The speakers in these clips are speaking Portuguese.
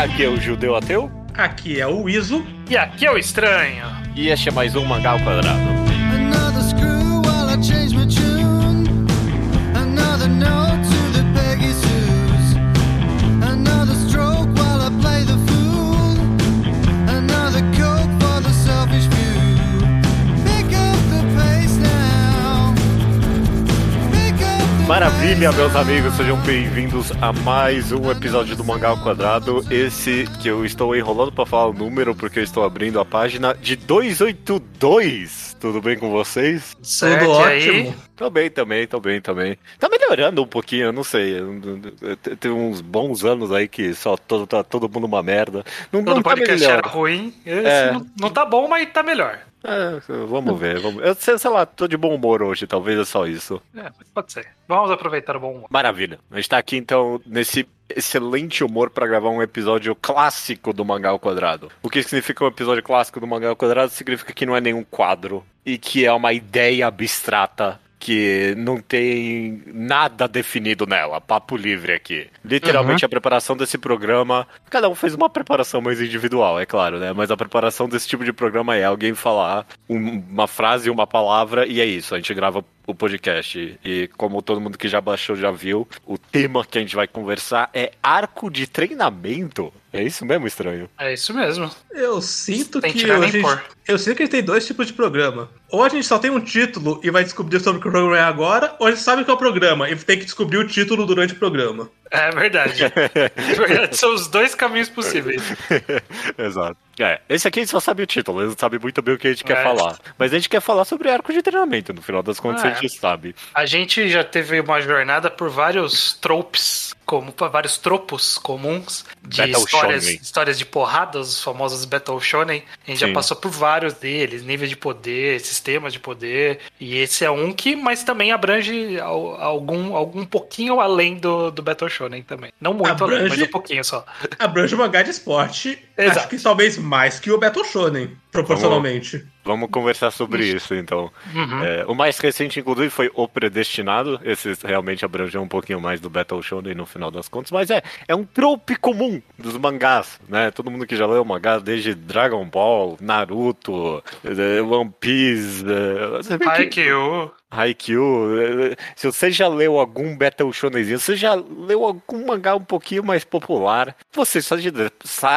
Aqui é o Judeu Ateu. Aqui é o Iso. E aqui é o Estranho. E este é mais um Mangá ao Quadrado. Maravilha, meus amigos, sejam bem-vindos a mais um episódio do Mangá ao Quadrado. Esse que eu estou enrolando pra falar o número porque eu estou abrindo a página de 282. Tudo bem com vocês? Certo, Tudo ótimo. Tô bem também, tô bem também. Tá melhorando um pouquinho, eu não sei. Tem uns bons anos aí que só todo, tá todo mundo uma merda. Não, Todo não tá podcast melhor. era ruim. Esse É. não, não tá bom, mas tá melhor. É, vamos ver, vamos Eu sei, sei lá, tô de bom humor hoje, talvez é só isso. É, pode ser. Vamos aproveitar o bom humor. Maravilha. A gente tá aqui então nesse excelente humor pra gravar um episódio clássico do Mangá ao Quadrado. O que significa um episódio clássico do Mangá ao Quadrado significa que não é nenhum quadro e que é uma ideia abstrata que não tem nada definido nela, papo livre aqui. Literalmente a preparação desse programa, cada um fez uma preparação mais individual, é claro, né? Mas a preparação desse tipo de programa é alguém falar um- uma frase, uma palavra e é isso. A gente grava o podcast e como todo mundo que já baixou já viu, o tema que a gente vai conversar é arco de treinamento. É isso mesmo, estranho? É isso mesmo. Eu sinto Tem que tirar a gente, eu sinto que a gente tem dois tipos de programa. Ou a gente só tem um título e vai descobrir sobre o que o programa é agora, ou a gente sabe o que é o programa e tem que descobrir o título durante o programa. É verdade. É verdade, São os dois caminhos possíveis. Exato. É, esse aqui a gente só sabe o título, ele não sabe muito bem o que a gente quer É. falar. Mas a gente quer falar sobre arco de treinamento, no final das contas É. a gente sabe. A gente já teve uma jornada por vários tropes, como vários tropos comuns de Battle histórias, shonen. histórias de porrada, os famosos Battle Shonen. A gente Sim. já passou por vários deles, níveis de poder, sistemas de poder. E esse é um que, mas também abrange al- algum, algum pouquinho além do, do Battle Shonen também. Não muito além, mas Abrange? um pouquinho só. Abrange o mangá de esporte, Exato. acho que talvez mais que o Battle Shonen, proporcionalmente. Vamos conversar sobre isso, então. Uhum. É, o mais recente, inclusive, foi O Predestinado. Esse realmente abrangeu um pouquinho mais do Battle Shonen no final das contas. Mas é, é um trope comum dos mangás, né? Todo mundo que já leu mangá, desde Dragon Ball, Naruto, eh, One Piece... que- Haikyuu. Haikyuu, se você já leu algum Battle Shonenzinho, você já leu algum mangá um pouquinho mais popular, você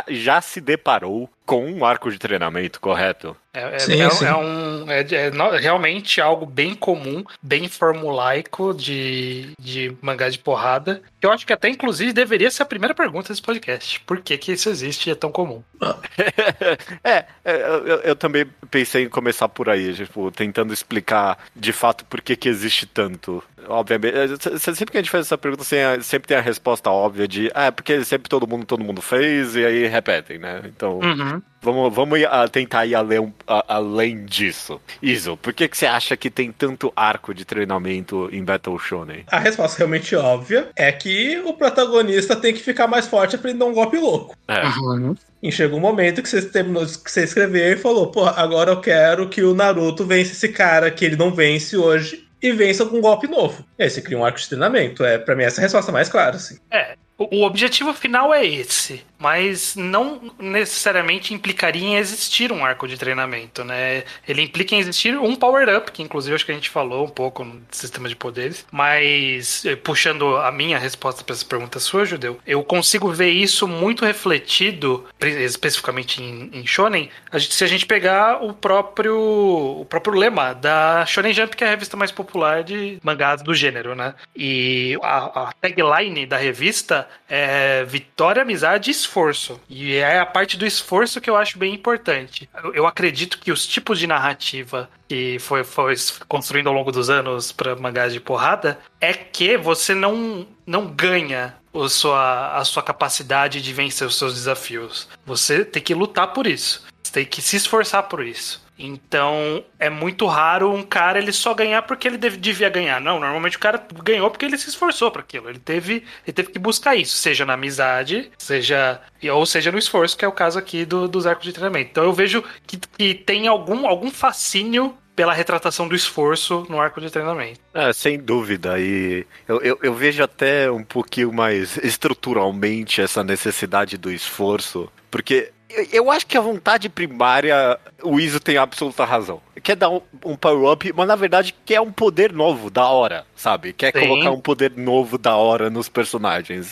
já se deparou com um arco de treinamento, correto? É, é- Sim, é- sim. é um, é, é realmente algo bem comum, bem formulaico de, de mangá de porrada. Eu acho que até, inclusive, deveria ser a primeira pergunta desse podcast. Por que, que isso existe e é tão comum? é, é, eu, eu também pensei em começar por aí, tipo, tentando explicar de fato por que, que existe tanto. Obviamente, é, se- se- sempre que a gente faz essa pergunta, assim, é- sempre tem a resposta óbvia de, ah, é porque sempre todo mundo, todo mundo fez, e aí repetem, né? Então, Uhum. vamos, vamos ir, tentar ir além, a- além disso. Iso, por que, que você acha que tem tanto arco de treinamento em Battle Shonen? A resposta realmente óbvia é que o protagonista tem que ficar mais forte pra ele dar um golpe louco. É, Uhum. E chegou um momento que você terminou, que você escreveu e falou, pô, agora eu quero que o Naruto vença esse cara que ele não vence hoje e vença com um golpe novo. E aí você cria um arco de treinamento. É, pra mim, essa é a resposta mais clara, assim. É, o objetivo final é esse, mas não necessariamente implicaria em existir um arco de treinamento, né? Ele implica em existir um power-up, que inclusive acho que a gente falou um pouco no sistema de poderes, mas eh, puxando a minha resposta para essa pergunta sua, Judeu, eu consigo ver isso muito refletido, especificamente em, em Shonen, a gente- se a gente pegar o próprio, o próprio lema da Shonen Jump, que é a revista mais popular de mangás do gênero, né? E a, a tagline da revista é vitória, amizade e esforço. E é a parte do esforço que eu acho bem importante. Eu, acredito que os tipos de narrativa que foi, foi construindo ao longo dos anos para mangás de porrada é que você não, não ganha o sua, a sua capacidade de vencer os seus desafios. Você tem que lutar por isso. Você tem que se esforçar por isso. Então, é muito raro um cara ele só ganhar porque ele devia ganhar. Não, normalmente o cara ganhou porque ele se esforçou para aquilo. Ele teve, ele teve que buscar isso, seja na amizade, seja ou seja no esforço, que é o caso aqui do, dos arcos de treinamento. Então eu vejo que, que tem algum, algum fascínio pela retratação do esforço no arco de treinamento. É, sem dúvida. E eu, eu, eu vejo até um pouquinho mais estruturalmente essa necessidade do esforço. Porque eu- acho que a vontade primária, o Iso tem absoluta razão. Quer dar um, um power-up, mas na verdade quer um poder novo, da hora, sabe? Quer Sim. colocar um poder novo, da hora nos personagens.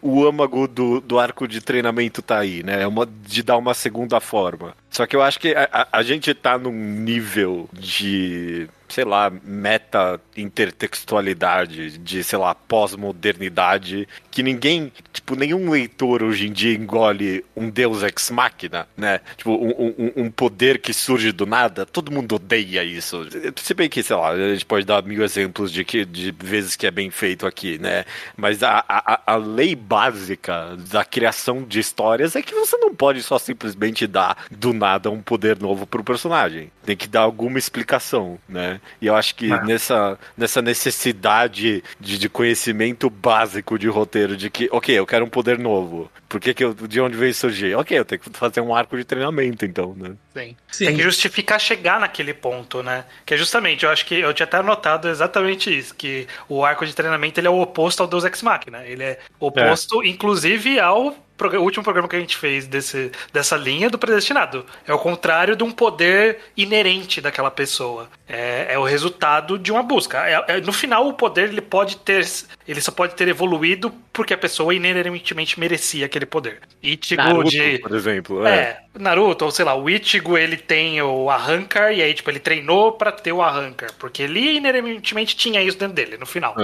O âmago do, do arco de treinamento tá aí, né? É uma, de dar uma segunda forma. Só que eu acho que a, a- a gente tá num nível de sei lá, meta intertextualidade, de, sei lá, pós-modernidade, que ninguém, tipo, nenhum leitor hoje em dia engole um deus ex machina, né? Tipo, um, um- um poder que surge do nada, todo mundo odeia isso. Se bem que, sei lá, a gente pode dar mil exemplos de, que, de vezes que é bem feito aqui, né? Mas a, a, a lei básica da criação de histórias é que você não pode só simplesmente dar do nada um poder novo pro personagem. Tem que dar alguma explicação, né? E eu acho que Ah. nessa, nessa necessidade de, de conhecimento básico de roteiro, de que, ok, eu quero um poder novo. Por que que eu, de onde veio surgir? Ok, eu tenho que fazer um arco de treinamento, então, né? Sim. Sim. Tem que justificar chegar naquele ponto, né? Que é justamente, eu acho que eu tinha até anotado exatamente isso, que o arco de treinamento ele é o oposto ao Deus Ex Machina. Ele é oposto, inclusive, ao o último programa que a gente fez desse, dessa linha do predestinado. É o contrário de um poder inerente daquela pessoa. É, é o resultado de uma busca. É- é- no final, o poder ele pode ter. Ele só pode ter evoluído porque a pessoa inerentemente merecia aquele poder. Ichigo Naruto, de. por exemplo. É, Naruto, ou sei lá, o Ichigo, ele tem o Arrancar, e aí, tipo, ele treinou pra ter o Arrancar, porque ele inerentemente tinha isso dentro dele, no final.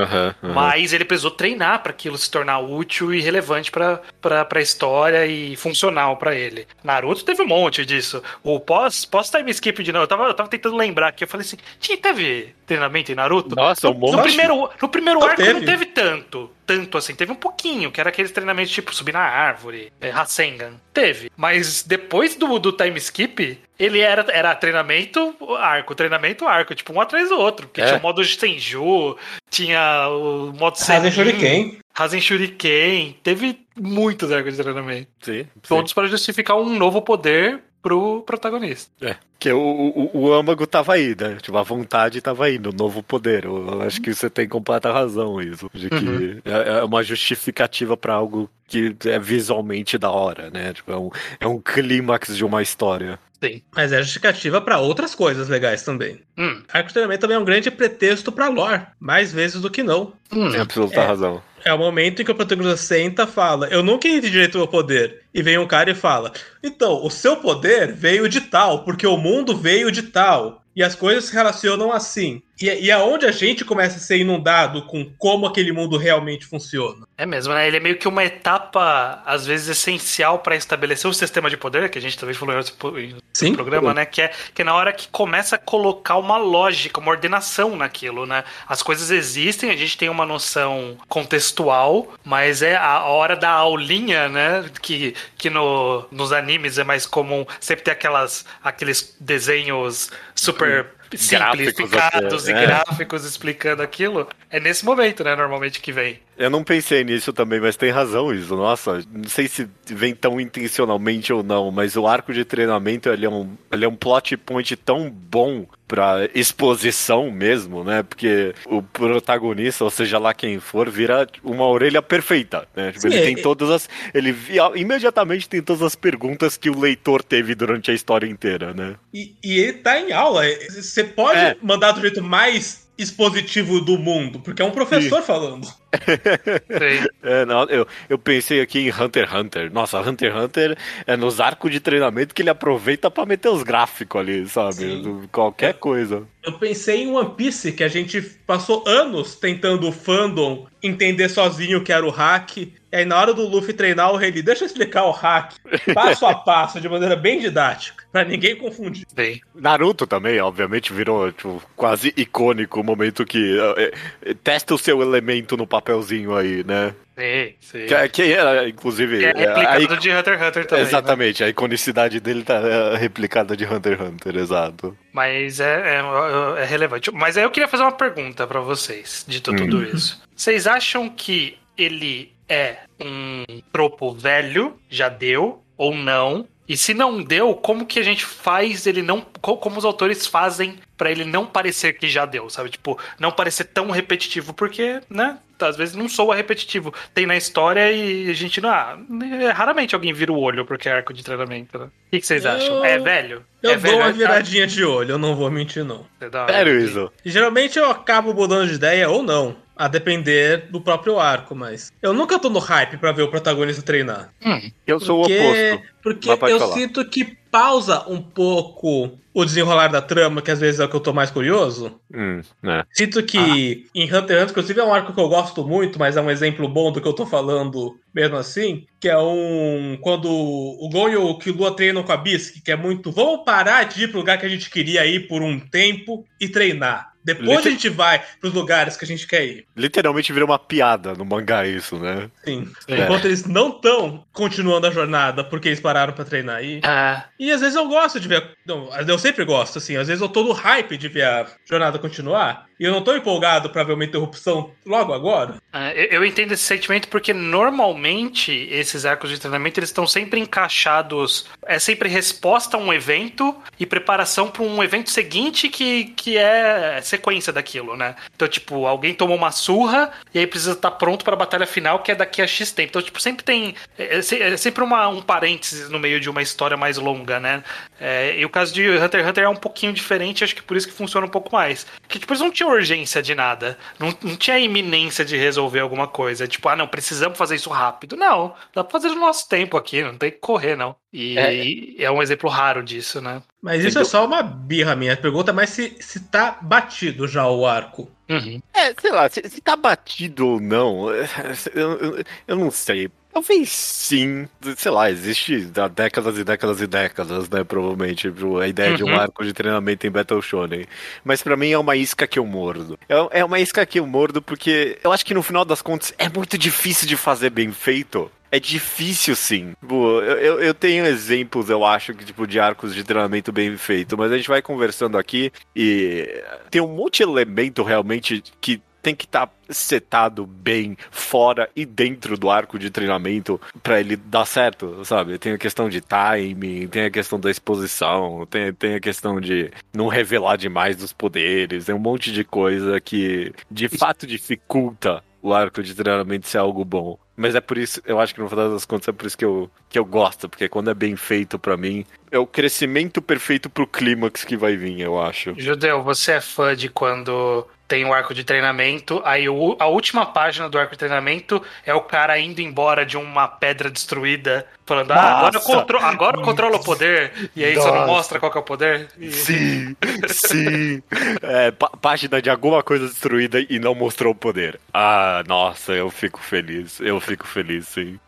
Mas ele precisou treinar pra aquilo se tornar útil e relevante pra, pra, pra história e funcional pra ele. Naruto teve um monte disso. O pós, pós time skip de Naruto, eu tava, eu tava tentando lembrar aqui, eu falei assim, tinha, teve treinamento em Naruto? Nossa, um monte. no primeiro, no primeiro Não arco não teve. teve tanto. Tanto assim, teve um pouquinho, que era aqueles treinamentos tipo subir na árvore, é, Rasengan. Teve. Mas depois do, do time skip, ele era, era treinamento, arco, treinamento, arco, tipo, um atrás do outro. Porque É. tinha o modo Senju, tinha o modo Rasen Senin, Shuriken. Rasen Shuriken. Teve muitos arcos de treinamento. Sim, sim. Todos para justificar um novo poder pro protagonista. É, que o, o, o âmago tava aí, né? Tipo, a vontade tava aí no novo poder. Eu, acho que você tem completa razão isso. De que Uhum. é, é uma justificativa pra algo que é visualmente da hora, né? Tipo, é um, é um clímax de uma história. Sim. Mas é justificativa pra outras coisas legais também. Hum, Arco de treinamento também é um grande pretexto pra lore, mais vezes do que não. hum. Tem absoluta É. razão. É o momento em que o protagonista senta e fala: Eu nunca entendi direito o meu poder. E vem um cara e fala: Então, o seu poder veio de tal, porque o mundo veio de tal. E as coisas se relacionam assim. E, e aonde a gente começa a ser inundado com como aquele mundo realmente funciona. É mesmo, né? Ele é meio que uma etapa, às vezes, essencial para estabelecer o sistema de poder, que a gente também falou em outro po- em outro Sim. programa, né? Que é, que é na hora que começa a colocar uma lógica, uma ordenação naquilo, né? As coisas existem, a gente tem uma noção contextual, mas é a hora da aulinha, né? Que, que no, nos animes é mais comum sempre ter aquelas, aqueles desenhos super Gráficos simplificados até, e é. gráficos explicando aquilo. É nesse momento, né? Normalmente que vem. Eu não pensei nisso também, mas tem razão isso. Nossa, não sei se vem tão intencionalmente ou não, mas o arco de treinamento ele é um, ele é um plot point tão bom pra exposição mesmo, né? Porque o protagonista, ou seja lá quem for, vira uma orelha perfeita, né? Tipo, Sim, ele é- tem todas as. Ele via- imediatamente tem todas as perguntas que o leitor teve durante a história inteira, né? E, e ele tá em aula. Você pode É. mandar do jeito mais expositivo do mundo, porque é um professor falando. É, não, eu, eu pensei aqui em Hunter x Hunter. Nossa, Hunter x Hunter é nos arcos de treinamento que ele aproveita pra meter os gráficos ali, sabe? Do- Qualquer coisa. Eu pensei em One Piece, que a gente passou anos tentando o fandom entender sozinho o que era o hack. E aí, na hora do Luffy treinar o Rayleigh, deixa eu explicar o hack passo a passo, de maneira bem didática, pra ninguém confundir. Sei. Naruto também, obviamente, virou tipo, quase icônico o momento que é, é, testa o seu elemento no papelzinho aí, né? Sei, sei. Que, que é, inclusive. É é, replicado a- de Hunter x Hunter também. né? Exatamente, a iconicidade dele tá é, replicada de Hunter x Hunter, exato. Mas é, é, é relevante. Mas aí eu queria fazer uma pergunta pra vocês, de tu- tudo isso. Vocês acham que ele é um tropo velho, já deu, ou não? E se não deu, como que a gente faz ele não. co- Como os autores fazem pra ele não parecer que já deu, sabe? Tipo, não parecer tão repetitivo, porque, né? Às vezes não soa repetitivo. Tem na história e a gente não. Ah, é, raramente alguém vira o olho porque é arco de treinamento, né? O que, que vocês Eu- acham? É velho? Eu é dou velho, uma é- viradinha de olho, eu não vou mentir, não. é Sério isso? E geralmente eu acabo mudando de ideia ou não, a depender do próprio arco, mas eu nunca tô no hype pra ver o protagonista treinar. Hum, Eu sou o Porque, oposto. porque eu falar. sinto que pausa um pouco o desenrolar da trama, que às vezes é o que eu tô mais curioso. Hum, né? Sinto que em Hunter x Hunter, inclusive, é um arco que eu gosto muito, mas é um exemplo bom do que eu tô falando mesmo assim, que é um... Quando o Gon e o Killua treinam com a Bisque, que é muito... Vamos parar de ir pro lugar que a gente queria ir por um tempo e treinar. Depois Liter- a gente vai pros lugares que a gente quer ir. Literalmente virou uma piada no mangá isso, né? Sim. É. Enquanto eles não estão continuando a jornada porque eles pararam pra treinar aí. é, E às vezes eu gosto de ver. Não, eu sempre gosto, assim. Às vezes eu tô no hype de ver a jornada continuar. E eu não tô empolgado pra ver uma interrupção logo agora. É, eu- entendo esse sentimento porque normalmente esses arcos de treinamento eles estão sempre encaixados. É sempre resposta a um evento e preparação para um evento seguinte que, que é sequência daquilo, né? Então, tipo, alguém tomou uma surra e aí precisa estar pronto para a batalha final que é daqui a X tempo. Então, tipo, sempre tem. É, é é sempre uma, um parênteses no meio de uma história mais longa, né? É, e o caso de Hunter x Hunter é um pouquinho diferente, acho que por isso que funciona um pouco mais. Porque, tipo, eles não tinham urgência de nada. Não, não tinha iminência de resolver alguma coisa. Tipo, ah, não, precisamos fazer isso rápido. Não, dá pra fazer no nosso tempo aqui, não tem que correr, não. E É. e é, um exemplo raro disso, né? Mas isso Entendeu? é só uma birra minha. A pergunta é mais se, se tá batido já o arco. Uhum. É, sei lá, se, se tá batido ou não, eu, eu, eu não sei. Talvez sim, sei lá, existe há décadas e décadas e décadas, né, provavelmente, pro- a ideia de um Uhum. arco de treinamento em Battle Shonen. Mas pra mim é uma isca que eu mordo. É, é uma isca que eu mordo porque eu acho que no final das contas é muito difícil de fazer bem feito. É difícil, sim. Pô, eu, eu- tenho exemplos, eu acho, que, tipo, de arcos de treinamento bem feito, mas a gente vai conversando aqui e tem um monte de elemento realmente que tem que estar setado bem fora e dentro do arco de treinamento pra ele dar certo, sabe? Tem a questão de timing, tem a questão da exposição, tem, tem a questão de não revelar demais dos poderes, tem um monte de coisa que de fato dificulta o arco de treinamento ser algo bom. Mas é por isso, eu acho que no final das contas é por isso que eu, que eu gosto, porque quando é bem feito pra mim, é o crescimento perfeito pro clímax que vai vir, eu acho. Judeu, você é fã de quando tem o arco de treinamento, aí o- a última página do arco de treinamento é o cara indo embora de uma pedra destruída, falando, ah, agora eu, Nossa! contro agora eu controlo o poder, e aí só não Nossa! mostra qual que é o poder. E- Sim, sim. É, pá- página de alguma coisa destruída e não mostrou o poder. Ah, nossa, eu fico feliz. Eu fico feliz, sim.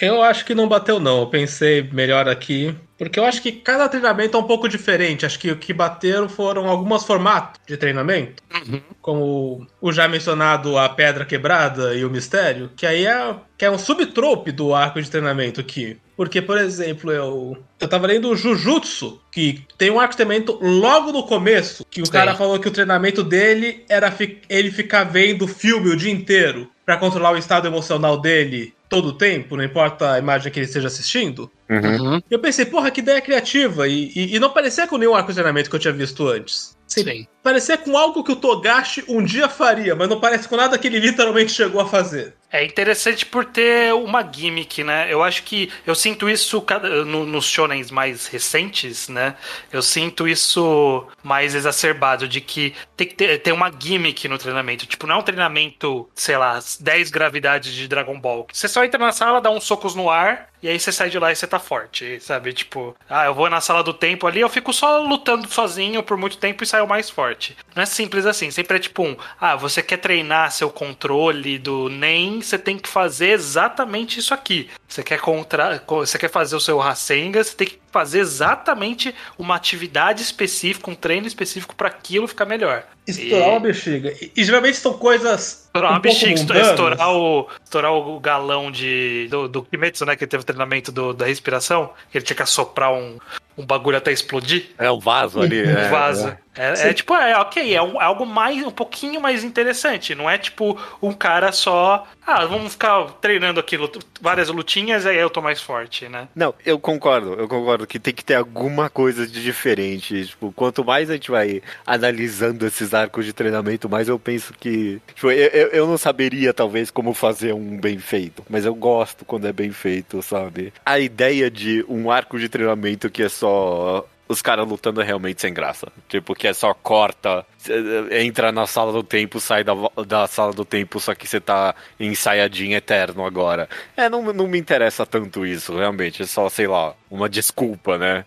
Eu acho que não bateu, não. Eu pensei melhor aqui. Porque eu acho que cada treinamento é um pouco diferente. Acho que o que bateram foram alguns formatos de treinamento. Como o já mencionado a Pedra Quebrada e o Mistério. Que aí é, que é um subtrope do arco de treinamento aqui. Porque, por exemplo, eu, eu tava lendo o Jujutsu, que tem um arco de treinamento logo no começo, que o Sim. cara falou que o treinamento dele era fi- ele ficar vendo filme o dia inteiro pra controlar o estado emocional dele todo o tempo, não importa a imagem que ele esteja assistindo. Uhum. E eu pensei, porra, que ideia criativa. E, e, e não parecia com nenhum arco de treinamento que eu tinha visto antes. Sim. Parecia com algo que o Togashi um dia faria, mas não parece com nada que ele literalmente chegou a fazer. É interessante por ter uma gimmick, né? Eu acho que eu sinto isso cada- no- nos shonens mais recentes, né? Eu sinto isso mais exacerbado, de que tem que ter, ter uma gimmick no treinamento. Tipo, não é um treinamento, sei lá, 10 gravidades de Dragon Ball. Você só entra na sala, dá uns socos no ar, e aí você sai de lá e você tá forte, sabe? Tipo, ah, eu vou na sala do tempo ali, eu fico só lutando sozinho por muito tempo e saio mais forte. Não é simples assim, sempre é tipo um, ah, você quer treinar seu controle do NEM, você tem que fazer exatamente isso aqui. Você quer contra, co- você quer fazer o seu Rasengan, você tem que fazer exatamente uma atividade específica, um treino específico para aquilo ficar melhor. Estourar E- uma bexiga. E, e geralmente são coisas. Estourar uma um pouco bexiga, mundanas. estourar o, estourar o galão de, do, do Kimetsu, né? Que teve o treinamento do- da respiração, que ele tinha que assoprar um, um bagulho até explodir. É um vaso ali. Um é, vaso. é. É, é tipo, é ok, é, um- é algo mais, um pouquinho mais interessante. Não é tipo um cara só. Ah, vamos ficar treinando aqui várias lutinhas lutinhas, aí eu tô mais forte, né? Não, eu concordo, eu concordo que tem que ter alguma coisa de diferente. Tipo, quanto mais a gente vai analisando esses arcos de treinamento, mais eu penso que. Tipo, eu, eu, eu não saberia, talvez, como fazer um bem feito. Mas eu gosto quando é bem feito, sabe? A ideia de um arco de treinamento que é só os caras lutando é realmente sem graça. Tipo, que é só corta, cê- entra na sala do tempo, sai da, da sala do tempo, só que você tá em Saiyajin eterno agora. É, não, não me interessa tanto isso, realmente. É só, sei lá, uma desculpa, né?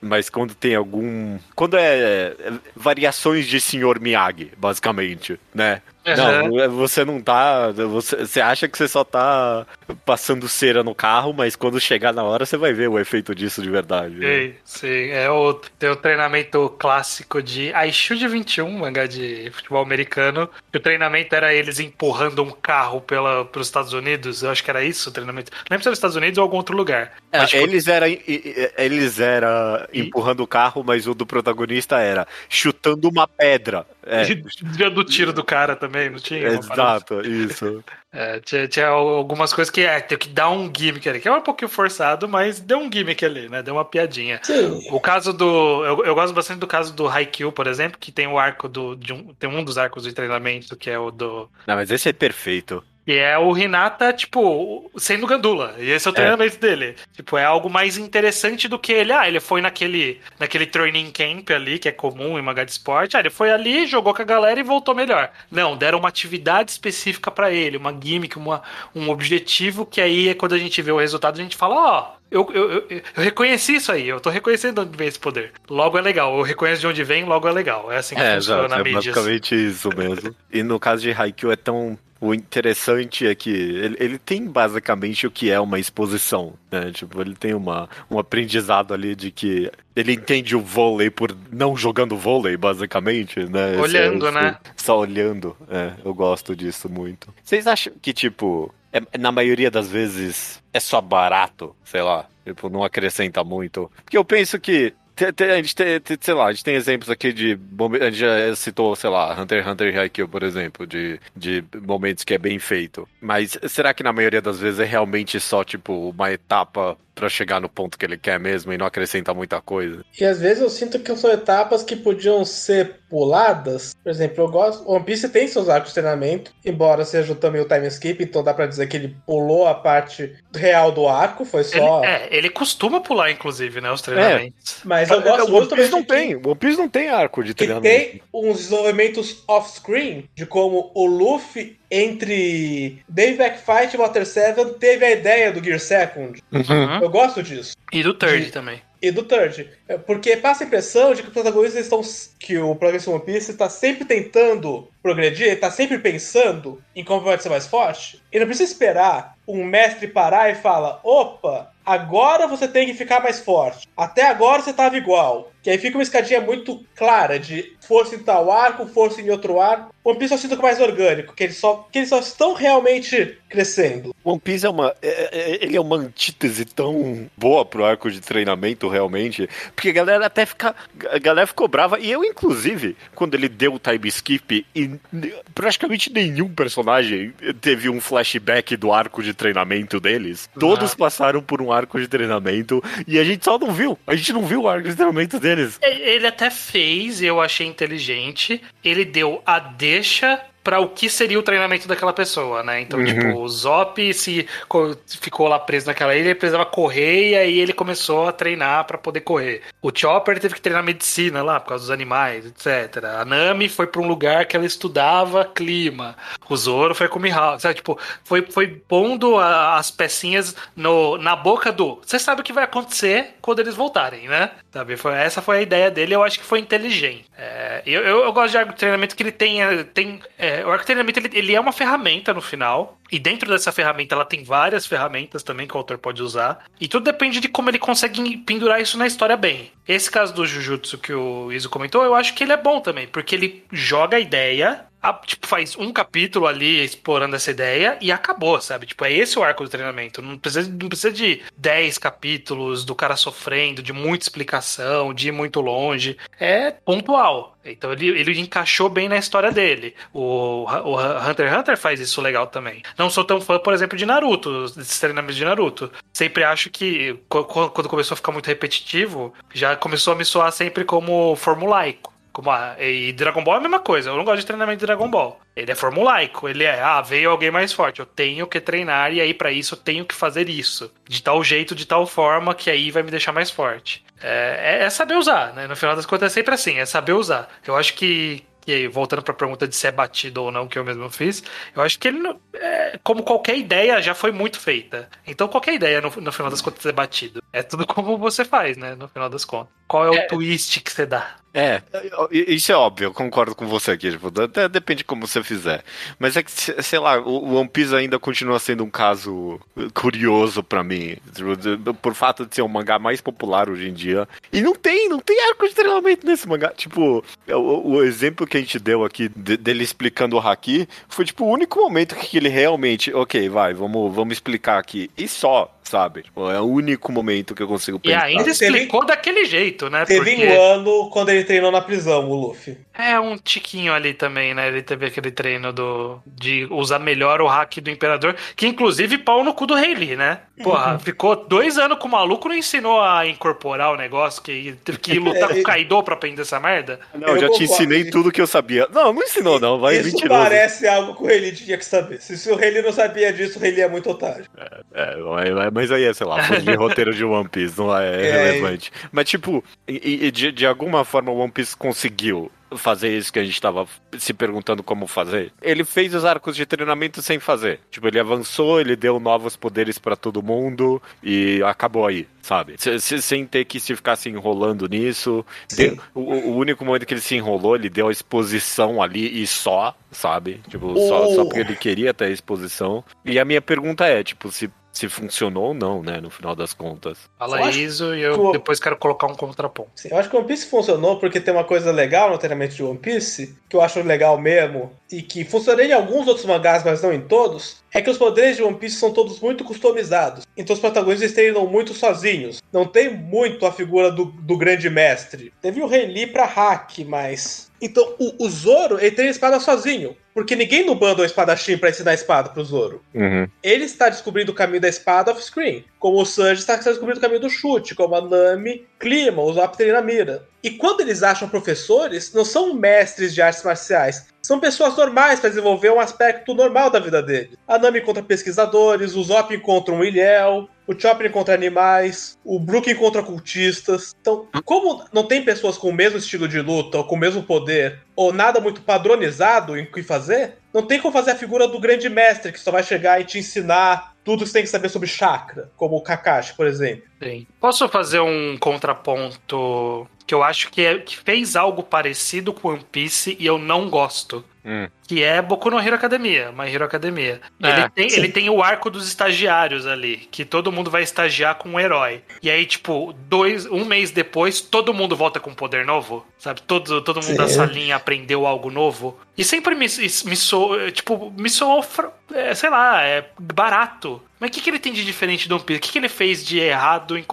Mas quando tem algum. Quando é, é variações de Sr. Miyagi, basicamente, né? Não, é- você não tá. Você, você acha que você só tá passando cera no carro, mas quando chegar na hora você vai ver o efeito disso de verdade. né? Sim, sim. É o, tem o treinamento clássico de Aishude 21, mangá de futebol americano. Que o treinamento era eles empurrando um carro pela, pelos Estados Unidos. Eu acho que era isso o treinamento. Não lembro se era os Estados Unidos ou algum outro lugar. É, Mas, tipo, eles eram eles era E- empurrando o carro, mas o do protagonista era chutando uma pedra. É, Dia do tiro do cara também, não tinha? Exato, isso. É, tinha, tinha algumas coisas que é, tem que dar um gimmick ali, que é um pouquinho forçado, mas deu um gimmick ali, né? Deu uma piadinha. Sim. O caso do. Eu, eu gosto bastante do caso do Haikyuu, por exemplo, que tem o arco do. de um, tem um dos arcos de treinamento, que é o do. Não, mas esse é perfeito. E é o Hinata, tipo, sendo gandula. E esse é o treinamento dele. Tipo, é algo mais interessante do que ele. Ah, ele foi naquele, naquele training camp ali, que é comum em mangá de esporte. Ah, ele foi ali, jogou com a galera e voltou melhor. Não, deram uma atividade específica pra ele, uma gimmick, uma, um objetivo, que aí é quando a gente vê o resultado, a gente fala, ó. Eu, eu, eu, eu reconheci isso aí, eu tô reconhecendo de onde vem esse poder. Logo é legal, eu reconheço de onde vem, logo é legal. É assim que É, funciona exato, na é mídia. basicamente isso mesmo. e no caso de Haikyuu é tão... O interessante é que ele, ele tem basicamente o que é uma exposição, né? Tipo, ele tem uma, um aprendizado ali de que ele entende o vôlei por não jogando vôlei, basicamente, né? Esse Olhando, é- né? Só olhando. É, eu gosto disso muito. Vocês acham que, tipo, é- na maioria das vezes é só barato, sei lá, tipo, não acrescenta muito? Porque eu penso que a gente tem, te- sei lá, a gente tem exemplos aqui de. A gente já citou, sei lá, Hunter x Hunter Haikyuu, por exemplo, de, de momentos que é bem feito. Mas será que na maioria das vezes é realmente só, tipo, uma etapa pra chegar no ponto que ele quer mesmo e não acrescenta muita coisa? E às vezes eu sinto que são etapas que podiam ser puladas. Por exemplo, eu gosto. One Piece tem seus arcos de treinamento, embora seja também o time skip, então dá pra dizer que ele pulou a parte real do arco, foi Ele, só. é, ele costuma pular, inclusive, né? Os treinamentos. Mas eu gosto É, One muito Piece não tem, One Piece não tem arco de que treinamento. tem uns desenvolvimentos off-screen de como o Luffy entre Back Fight e Water 7 teve a ideia do Gear Second. Uhum. Eu gosto disso. E do Third De- também. E do Third. É, Porque passa a impressão de que os protagonistas estão. que o protagonista One Piece está sempre tentando progredir, ele está sempre pensando em como pode ser mais forte. Ele não precisa esperar um mestre parar e falar: opa, agora você tem que ficar mais forte. Até agora você estava igual. Que aí fica uma escadinha muito clara de força em tal arco, força em outro arco. One Piece é mais orgânico, que eles só, que eles só estão realmente crescendo. One Piece é uma. é- é- ele é uma antítese tão boa pro arco de treinamento, realmente. Porque a galera até fica. A galera ficou brava. E eu, inclusive, quando ele deu o time skip, e praticamente nenhum personagem teve um flashback do arco de treinamento deles. Todos passaram por um arco de treinamento e a gente só não viu. A gente não viu o arco de treinamento deles. Ele até fez, eu achei inteligente. Ele deu a deixa para o que seria o treinamento daquela pessoa, né? Então, Uhum. tipo, o Zop se co- ficou lá preso naquela ilha, ele precisava correr e aí ele começou a treinar para poder correr. O Chopper teve que treinar medicina lá por causa dos animais, etc. A Nami foi para um lugar que ela estudava clima. O Zoro foi com o Mihawk, sabe? Tipo, foi, foi pondo a- as pecinhas no, na boca do. Você sabe o que vai acontecer quando eles voltarem, né? Sabe? Foi, essa foi a ideia dele, eu acho que foi inteligente. É, eu, eu, eu gosto de treinamento que ele tem. é, tem é, o arco ele, ele é uma ferramenta no final. E dentro dessa ferramenta ela tem várias ferramentas também que o autor pode usar. E tudo depende de como ele consegue pendurar isso na história bem. Esse caso do Jujutsu que o Iso comentou, eu acho que ele é bom também, porque ele joga a ideia tipo, faz um capítulo ali explorando essa ideia e acabou, sabe? Tipo, é esse o arco do treinamento. Não precisa, não precisa de 10 capítulos do cara sofrendo, de muita explicação, de ir muito longe. É pontual. Então ele, ele encaixou bem na história dele. O, o Hunter x Hunter faz isso legal também. Não sou tão fã, por exemplo, de Naruto, desses treinamentos de Naruto. Sempre acho que quando começou a ficar muito repetitivo, já começou a me soar sempre como formulaico. Como a, e Dragon Ball é a mesma coisa. Eu não gosto de treinamento de Dragon Ball. Ele é formulaico. Ele é, ah, veio alguém mais forte. Eu tenho que treinar e aí pra isso eu tenho que fazer isso. De tal jeito, de tal forma que aí vai me deixar mais forte. É, é- é saber usar, né? No final das contas é sempre assim, é saber usar. Eu acho que, que voltando pra pergunta de se é batido ou não, que eu mesmo fiz, eu acho que ele, é, como qualquer ideia, já foi muito feita. Então qualquer ideia, no, no final das contas, é batido. É tudo como você faz, né? No final das contas. Qual é o É. twist que você dá? É, isso é óbvio, eu concordo com você aqui, tipo, até depende de como você fizer. Mas é que, se- sei lá, o o One Piece ainda continua sendo um caso curioso pra mim, tipo, por fato de ser o mangá mais popular hoje em dia. E não tem, não tem arco de treinamento nesse mangá. Tipo, o, o exemplo que a gente deu aqui de- dele explicando o Haki foi, tipo, o único momento que ele realmente, ok, vai, vamos, vamos explicar aqui. E só, sabe? Tipo, é o único momento que eu consigo E pensar. ainda Teve- explicou daquele jeito, né? Teve Porque um ano quando ele treinou na prisão, o Luffy. é um tiquinho ali também, né? Ele teve aquele treino do de usar melhor o hack do Imperador, que inclusive pau no cu do Rei Lee, né? Porra, Uhum. ficou dois anos com o maluco, não ensinou a incorporar o negócio, que teve que lutar com o Kaido pra aprender essa merda. Não, eu já te ensinei tudo que eu sabia. Não, não ensinou, não. Vai Isso mentiroso. parece algo que o Rayleigh tinha que saber. Se, se o Rayleigh não sabia disso, o Rayleigh é muito otário. É, mas- mas- mas aí é, sei lá, de roteiro de One Piece, não é, É, relevante. Mas, tipo, e- e de, de alguma forma o One Piece conseguiu fazer isso que a gente tava se perguntando como fazer. Ele fez os arcos de treinamento sem fazer. Tipo, ele avançou, ele deu novos poderes pra todo mundo e acabou aí, sabe? Se- se- sem ter que se ficar se enrolando nisso. Deu- o, o único momento que ele se enrolou, ele deu a exposição ali e só, sabe? Tipo, só, O- só porque ele queria ter a exposição. E a minha pergunta é, tipo, se, se funcionou ou não, né, no final das contas. Fala Eu isso e que eu o- depois quero colocar um contraponto. Sim, eu acho que One Piece funcionou porque tem uma coisa legal no treinamento de One Piece, que eu acho legal mesmo, e que funcionaria em alguns outros mangás, mas não em todos, é que os poderes de One Piece são todos muito customizados. Então os protagonistas treinam muito sozinhos. Não tem muito a figura do, do grande mestre. Teve o Rei Lee pra hack, mas... Então o, o Zoro, ele treina espada sozinho. Porque ninguém no bando é espadachim pra ensinar a espada pro Zoro. Ele está descobrindo o caminho da espada off-screen, como o Sanji está descobrindo o caminho do chute, como a Nami clima, o Zop treina a mira. E quando eles acham professores, não são mestres de artes marciais, são pessoas normais para desenvolver um aspecto normal da vida deles. A Nami encontra pesquisadores, o Zop encontra um Ilhéu, o Chopper encontra animais, o Brook encontra cultistas. Então, como não tem pessoas com o mesmo estilo de luta, ou com o mesmo poder, ou nada muito padronizado em que fazer, não tem como fazer a figura do grande mestre que só vai chegar e te ensinar tudo que você tem que saber sobre chakra, como o Kakashi, por exemplo. Sim. Posso fazer um contraponto que eu acho que, é, que fez algo parecido com One Piece e eu não gosto? Hum. Que é Boku no Hero Academia, My Hero Academia. É, ele, tem, sim. ele tem o arco dos estagiários ali, que todo mundo vai estagiar com um herói. E aí, tipo, dois, um mês depois, todo mundo volta com um poder novo, sabe? Todo, todo mundo Sim. da salinha aprendeu algo novo. E sempre me, me soou, tipo, me soou, é, sei lá, é barato. Mas o que, que ele tem de diferente do One Piece? O que, que ele fez de errado em...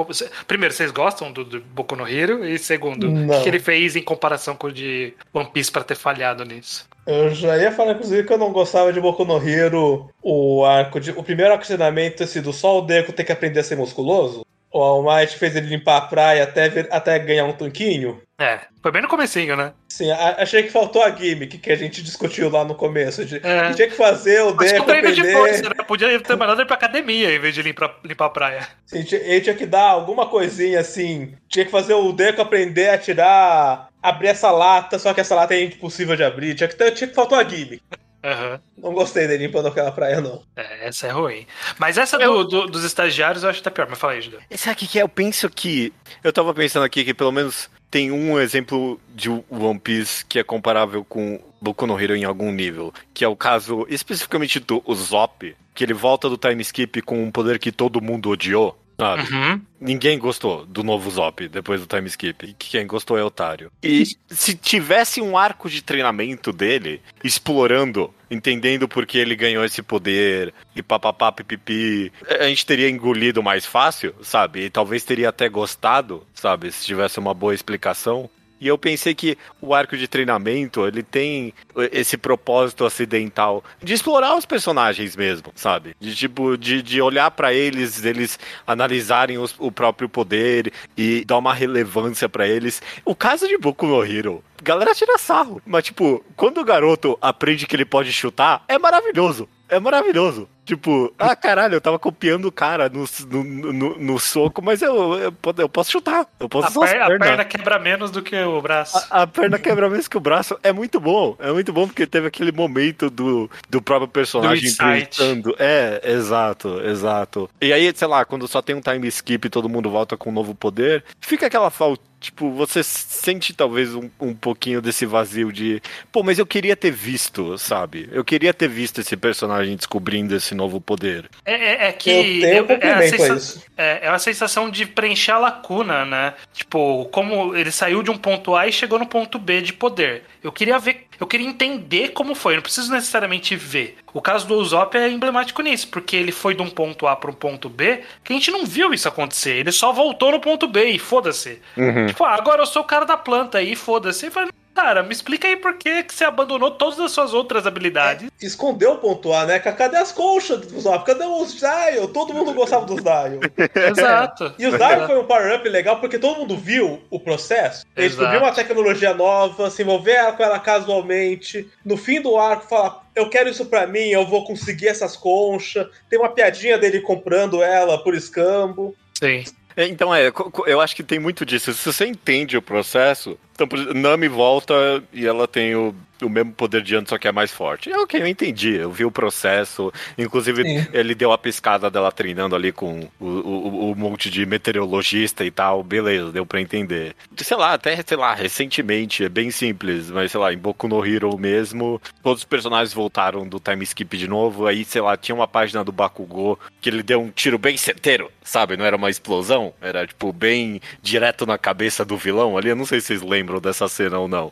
Primeiro, vocês gostam do, do Boku no Hero? E segundo, o que, que ele fez em comparação com o de One Piece pra ter falhado nisso? Eu já ia falar, inclusive, que eu não gostava de Boku no Hero, o arco de. O primeiro arco de treinamento ter sido só o Deku ter que aprender a ser musculoso. O All Might fez ele limpar a praia até, ver- até ganhar um tanquinho. É, foi bem no comecinho, né? Sim, a- achei que faltou a gimmick que a gente discutiu lá no começo. De, É. tinha que fazer o Mas ficou treino de força, né? Podia ter mandado ele pra academia em vez de limpar, limpar a praia. Sim, ele tinha que dar alguma coisinha assim. Tinha que fazer o Deku aprender a tirar. abrir essa lata, só que essa lata é impossível de abrir. Tinha que, ter, tinha que faltou a gimmick. Aham. Não gostei dele limpando aquela praia, não. É, essa é ruim. Mas essa do- do- dos estagiários eu acho até pior, mas fala aí, Judeu. Sabe o que que é? Eu penso que. Eu tava pensando aqui que pelo menos tem um exemplo de One Piece que é comparável com Boku no Hero em algum nível. Que é o caso especificamente do Usopp, que ele volta do time skip com um poder que todo mundo odiou. Sabe? Uhum. Ninguém gostou do novo Zop depois do time skip. E quem gostou é otário. E se tivesse um arco de treinamento dele, explorando, entendendo por que ele ganhou esse poder, e papapá, pipipi, a gente teria engolido mais fácil, sabe? E talvez teria até gostado, sabe? Se tivesse uma boa explicação. E eu pensei que o arco de treinamento, ele tem esse propósito acidental de explorar os personagens mesmo, sabe? De tipo, de, de olhar pra eles, eles analisarem os- o próprio poder e dar uma relevância pra eles. O caso de Boku no Hero, galera tira sarro, mas tipo, quando o garoto aprende que ele pode chutar, é maravilhoso. É maravilhoso. Tipo, ah, caralho, eu tava copiando o cara no, no, no, no soco, mas eu, eu, eu posso chutar. Eu posso A, per- a perna quebra menos do que o braço. A, a perna quebra mesmo que o braço. É muito bom. É muito bom porque teve aquele momento do, do próprio personagem pensando. É, exato, exato. E aí, sei lá, quando só tem um time skip e todo mundo volta com um novo poder, fica aquela falta. Tipo, você sente talvez um, um pouquinho desse vazio de. Pô, mas eu queria ter visto, sabe? Eu queria ter visto esse personagem descobrindo esse novo poder. É, é- é que. Eu tenho um é, sensa- isso. é, é uma sensação de preencher a lacuna, né? Tipo, como ele saiu de um ponto A e chegou no ponto B de poder. Eu queria ver, eu queria entender como foi, eu não preciso necessariamente ver. O caso do Usopp é emblemático nisso, porque ele foi de um ponto A para um ponto B, que a gente não viu isso acontecer. Ele só voltou no ponto B e foda-se. Tipo, ah, agora eu sou o cara da planta aí, foda-se. E falei, cara, me explica aí por que, que você abandonou todas as suas outras habilidades. Escondeu o ponto A, né? Cadê as colchas do Zop? Cadê os Dial? Todo mundo gostava dos Dial. Exato. E os Dial foi um power-up legal porque todo mundo viu o processo. Ele descobriu uma tecnologia nova, se envolver com ela casualmente. No fim do arco, fala: Eu quero isso pra mim, eu vou conseguir essas conchas. Tem uma piadinha dele comprando ela por escambo. Sim. É, Então, é, eu acho que tem muito disso. Se você entende o processo, então, por exemplo, Nami volta e ela tem o, o mesmo poder de antes, só que é mais forte. É ok, eu entendi, eu vi o processo. Inclusive, Sim. ele deu a piscada dela treinando ali com o, o, o monte de meteorologista e tal. Beleza, deu pra entender. Sei lá, até, sei lá, recentemente, é bem simples, mas sei lá, em Boku no Hero mesmo, todos os personagens voltaram do time skip de novo. Aí, sei lá, tinha uma página do Bakugou que ele deu um tiro bem certeiro, sabe? Não era uma explosão, era tipo bem direto na cabeça do vilão ali. Eu não sei se vocês lembram dessa cena ou não.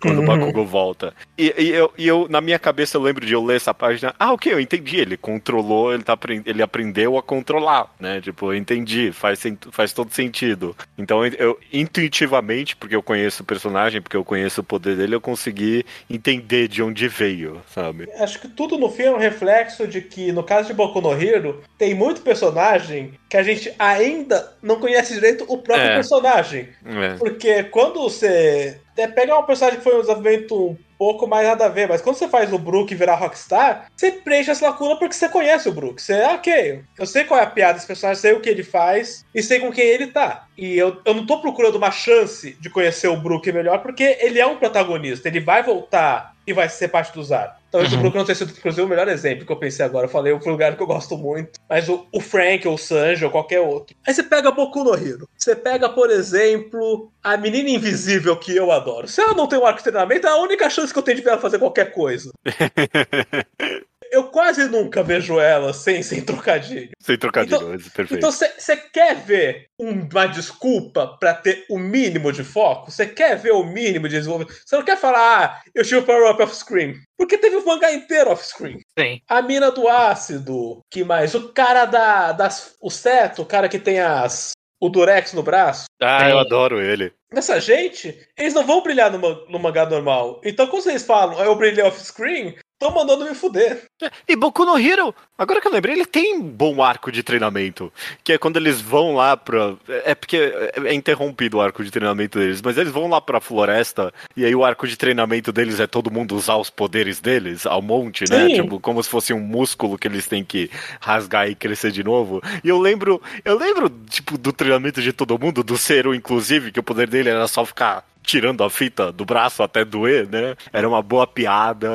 Quando Uhum. o Bakugou volta. E, e eu, e eu, na minha cabeça, eu lembro de eu ler essa página. Ah, ok, eu entendi. Ele controlou, ele, tá, ele aprendeu a controlar, né? Tipo, eu entendi, faz, faz todo sentido. Então, eu, eu, intuitivamente, porque eu conheço o personagem, porque eu conheço o poder dele, eu consegui entender de onde veio, sabe? Acho que tudo no filme é um reflexo de que, no caso de Boku no Hero, tem muito personagem que a gente ainda não conhece direito o próprio É. personagem. É. Porque quando você até pega um personagem que foi um desenvolvimento um pouco mais nada a ver, mas quando você faz o Brook virar Rockstar, você preenche essa lacuna porque você conhece o Brook. Você, ah, ok, eu sei qual é a piada desse personagem, sei o que ele faz e sei com quem ele tá. E eu, eu não tô procurando uma chance de conhecer o Brook melhor porque ele é um protagonista, ele vai voltar e vai ser parte do Zara. Talvez Uhum. o Brook não tenha sido, inclusive, o melhor exemplo que eu pensei agora. Eu falei um lugar que eu gosto muito. Mas o, o Frank, ou o Sanji, ou qualquer outro. Aí você pega Boku no Hero. Você pega, por exemplo, a menina invisível que eu adoro. Se ela não tem um arco de treinamento, é a única chance que eu tenho de ver ela fazer qualquer coisa. Eu quase nunca vejo ela sem, sem trocadilho. Sem trocadilho, Então- mas perfeito. Então você quer ver um- uma desculpa pra ter o mínimo de foco? Você quer ver o mínimo de desenvolvimento? Você não quer falar, ah, eu tive o Power Up off-screen. Porque teve o mangá inteiro off-screen. Sim. A mina do ácido. Que mais? O cara da. Das, o Seto, o cara que tem as. O Durex no braço. ah, eu adoro ele. Essa gente, eles não vão brilhar no, no mangá normal. Então quando vocês falam, "Ah, eu brilhei off-screen, estão mandando me fuder. E Boku no Hero, agora que eu lembrei, ele tem um bom arco de treinamento. Que é quando eles vão lá pra. É porque é interrompido o arco de treinamento deles, mas eles vão lá pra floresta e aí o arco de treinamento deles é todo mundo usar os poderes deles ao monte, né? Sim. Tipo, como se fosse um músculo que eles têm que rasgar e crescer de novo. E eu lembro, eu lembro, tipo, do treinamento de todo mundo, do Cero, inclusive, que o poder dele era só ficar tirando a fita do braço até doer, né? Era uma boa piada.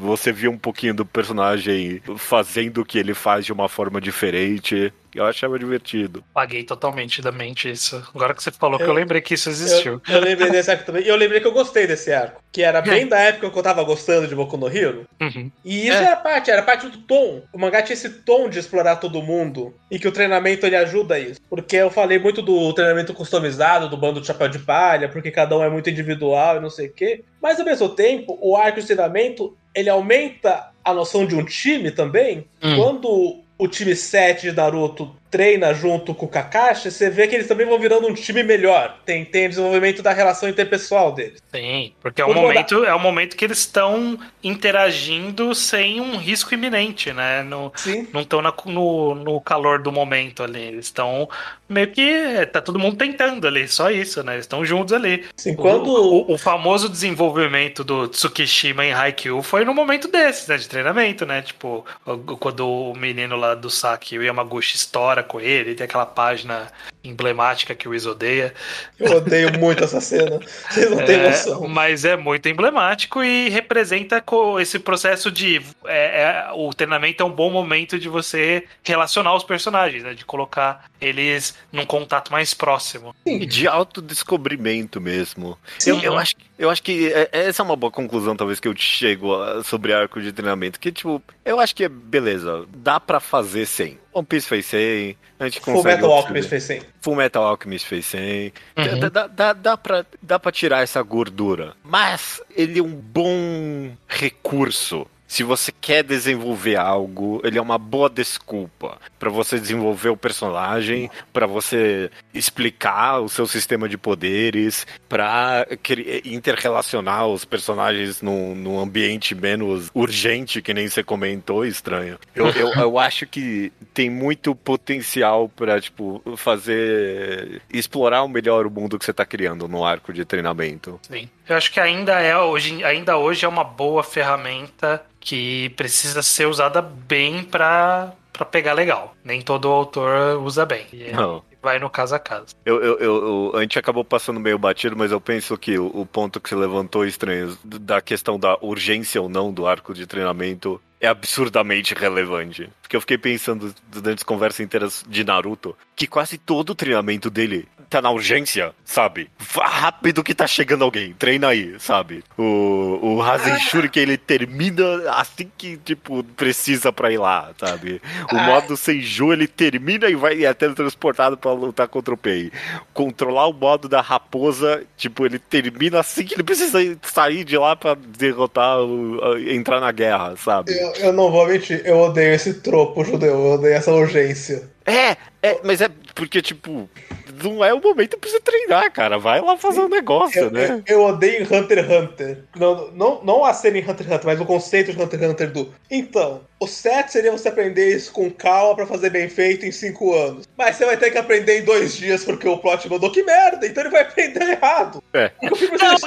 Você via um pouquinho do personagem fazendo o que ele faz de uma forma diferente. Eu achava divertido. Paguei totalmente da mente isso. Agora que você falou que eu Eu- lembrei que isso existiu. Eu, eu lembrei desse arco também. E eu lembrei que eu gostei desse arco. Que era bem da época que eu tava gostando de Boku no Hero. Uhum. E isso É. era parte, era parte do tom. O mangá tinha esse tom de explorar todo mundo. E que o treinamento ele ajuda isso. Porque eu falei muito do treinamento customizado, do bando de chapéu de palha, porque cada um é muito individual e não sei o quê. Mas ao mesmo tempo, o arco de treinamento ele aumenta a noção de um time também. Hum. Quando o time 7 de Naruto treina junto com o Kakashi, você vê que eles também vão virando um time melhor. Tem, tem desenvolvimento da relação interpessoal deles. Sim, porque é o momento, é o momento que eles estão interagindo sem um risco iminente, né? No, Sim. não estão no, no calor do momento ali. Eles estão meio que. Tá todo mundo tentando ali, só isso, né? Eles estão juntos ali. Sim, quando. O, o- o famoso desenvolvimento do Tsukishima em Haikyuu foi no momento desses, né? De treinamento, né? Tipo, quando o menino lá do Saki, o Yamaguchi, estoura com ele, tem aquela página emblemática que o Wiz odeia. Eu odeio muito essa cena. Vocês não têm É, noção. mas é muito emblemático e representa esse processo de. é, é, o treinamento é um bom momento de você relacionar os personagens, né? De colocar eles num contato mais próximo. E de autodescobrimento mesmo. Sim. Eu, eu acho, eu acho que é- essa é uma boa conclusão, talvez, que eu chego a- sobre arco de treinamento. Que, tipo, eu acho que é beleza. Dá pra fazer sem. One Piece fez sem. A gente Full consegue. Metal outros- Alchemist fez sim. Full Metal Alchemist fez sem. Uhum. Dá, dá, dá, dá, pra, dá pra tirar essa gordura. Mas ele é um bom recurso. Se você quer desenvolver algo, ele é uma boa desculpa pra você desenvolver o personagem, pra você explicar o seu sistema de poderes, pra cri- interrelacionar os personagens num, num ambiente menos urgente, que nem você comentou, estranho. Eu, eu, eu acho que tem muito potencial pra, tipo, fazer. explorar melhor o mundo que você tá criando no arco de treinamento. Sim. Eu acho que ainda é hoje, ainda hoje é uma boa ferramenta que precisa ser usada bem pra para pegar legal. Nem todo autor usa bem. E Não. vai no caso a caso. Eu, eu, eu- a gente acabou passando meio batido, mas eu penso que o, o ponto que você levantou, estranho, da questão da urgência ou não do arco de treinamento, é absurdamente relevante. Porque eu fiquei pensando durante as conversas inteiras de Naruto, que quase todo o treinamento dele tá na urgência, sabe? Vá rápido que tá chegando alguém, treina aí, sabe? O, o Rasen Shuriken, ele termina assim que, tipo, precisa pra ir lá, sabe? O modo Senju, ele termina e vai e é teletransportado pra lutar contra o Pei. Controlar o modo da raposa, tipo, ele termina assim que ele precisa sair de lá pra derrotar, entrar na guerra, sabe? Eu, eu não vou mentir, eu odeio esse tropo judeu, eu odeio essa urgência. É, é, mas é porque, tipo, não é o momento pra você treinar, cara. Vai lá fazer um negócio, Eu, né? eu, eu odeio Hunter x Hunter. Não, não, não a cena em Hunter x Hunter, mas o conceito de Hunter x Hunter do. Então, o certo seria você aprender isso com calma pra fazer bem feito em cinco anos. Mas você vai ter que aprender em dois dias porque o plot mandou que merda, então ele vai aprender errado. É. Não,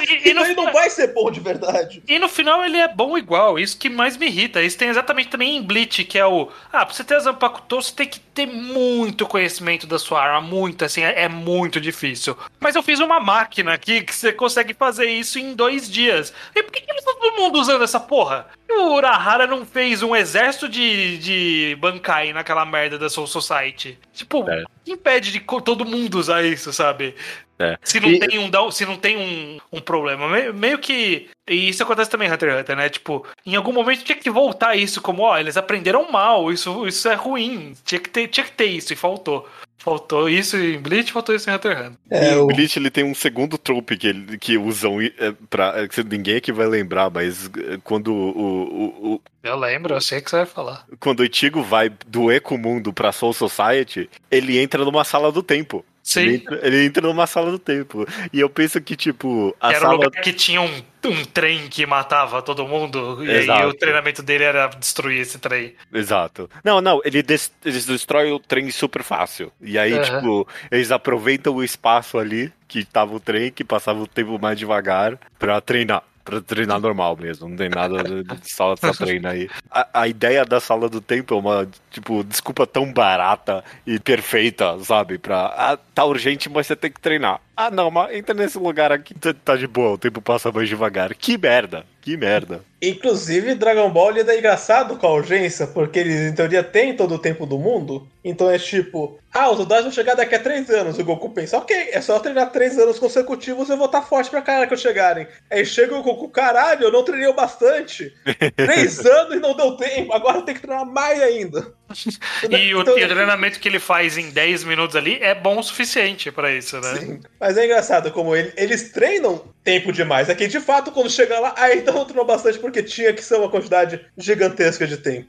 e- e no ele não vai ser bom de verdade. E no final ele é bom igual, isso que mais me irrita. Isso tem exatamente também em Bleach, que é o. Ah, pra você ter a Zanpakuto, você tem que ter muito conhecimento da sua arma, muito, assim, é, é muito difícil. Mas eu fiz uma máquina aqui que você consegue fazer isso em dois dias. E por que, que eles estão todo mundo usando essa porra? E o Urahara não fez um exército de, de Bankai naquela merda da Soul Society? Tipo, É. que impede de todo mundo usar isso, sabe? É. Se não E- tem um se não tem um, um problema. Meio, meio que. E isso acontece também em Hunter x Hunter, né? Tipo, em algum momento tinha que voltar isso como, ó, eles aprenderam mal, isso, isso é ruim. Tinha que, ter, tinha que ter isso, e faltou. Faltou isso em Bleach, faltou isso em Hunter x Hunter. É, o- Bleach ele tem um segundo trope que, ele, que usam é, pra. é, que ninguém aqui vai lembrar, mas é, quando o, o, o- Eu lembro, eu sei o que você vai falar. quando o Ichigo vai do Ecomundo pra Soul Society, ele entra numa sala do tempo. Ele Sim. entra, ele entra numa sala do tempo. E eu penso que, tipo, a Era o sala. lugar que tinha um, um trem que matava todo mundo, e aí Exato. o treinamento dele era destruir esse trem. Exato. Não, não, ele des- eles destroem o trem super fácil. E aí, Aham. tipo, eles aproveitam o espaço ali que tava o trem, que passava o tempo mais devagar, pra treinar. Pra treinar normal mesmo, não tem nada de de sala só treina aí. A, a ideia da sala do tempo é uma, tipo, desculpa tão barata e perfeita, sabe? Pra. Ah, tá urgente, mas você tem que treinar. Ah, não, mas entra nesse lugar aqui, tá, tá de boa, o tempo passa mais devagar. Que merda, que merda. Inclusive, Dragon Ball lida engraçado com a urgência, porque eles, em teoria, têm todo o tempo do mundo. Então é tipo, ah, os Udais vão chegar daqui a três anos. O Goku pensa, ok, é só treinar três anos consecutivos e eu vou estar forte pra caralho quando chegarem. Aí chega o Goku, caralho, eu não treinei o bastante. três anos e não deu tempo, agora eu tenho que treinar mais ainda. E o, Então- e o treinamento que ele faz em 10 minutos ali é bom o suficiente pra isso, né? Sim. Mas é engraçado como ele- eles treinam tempo demais. Aqui, de fato, quando chega lá, então não treinou bastante porque tinha que ser uma quantidade gigantesca de tempo.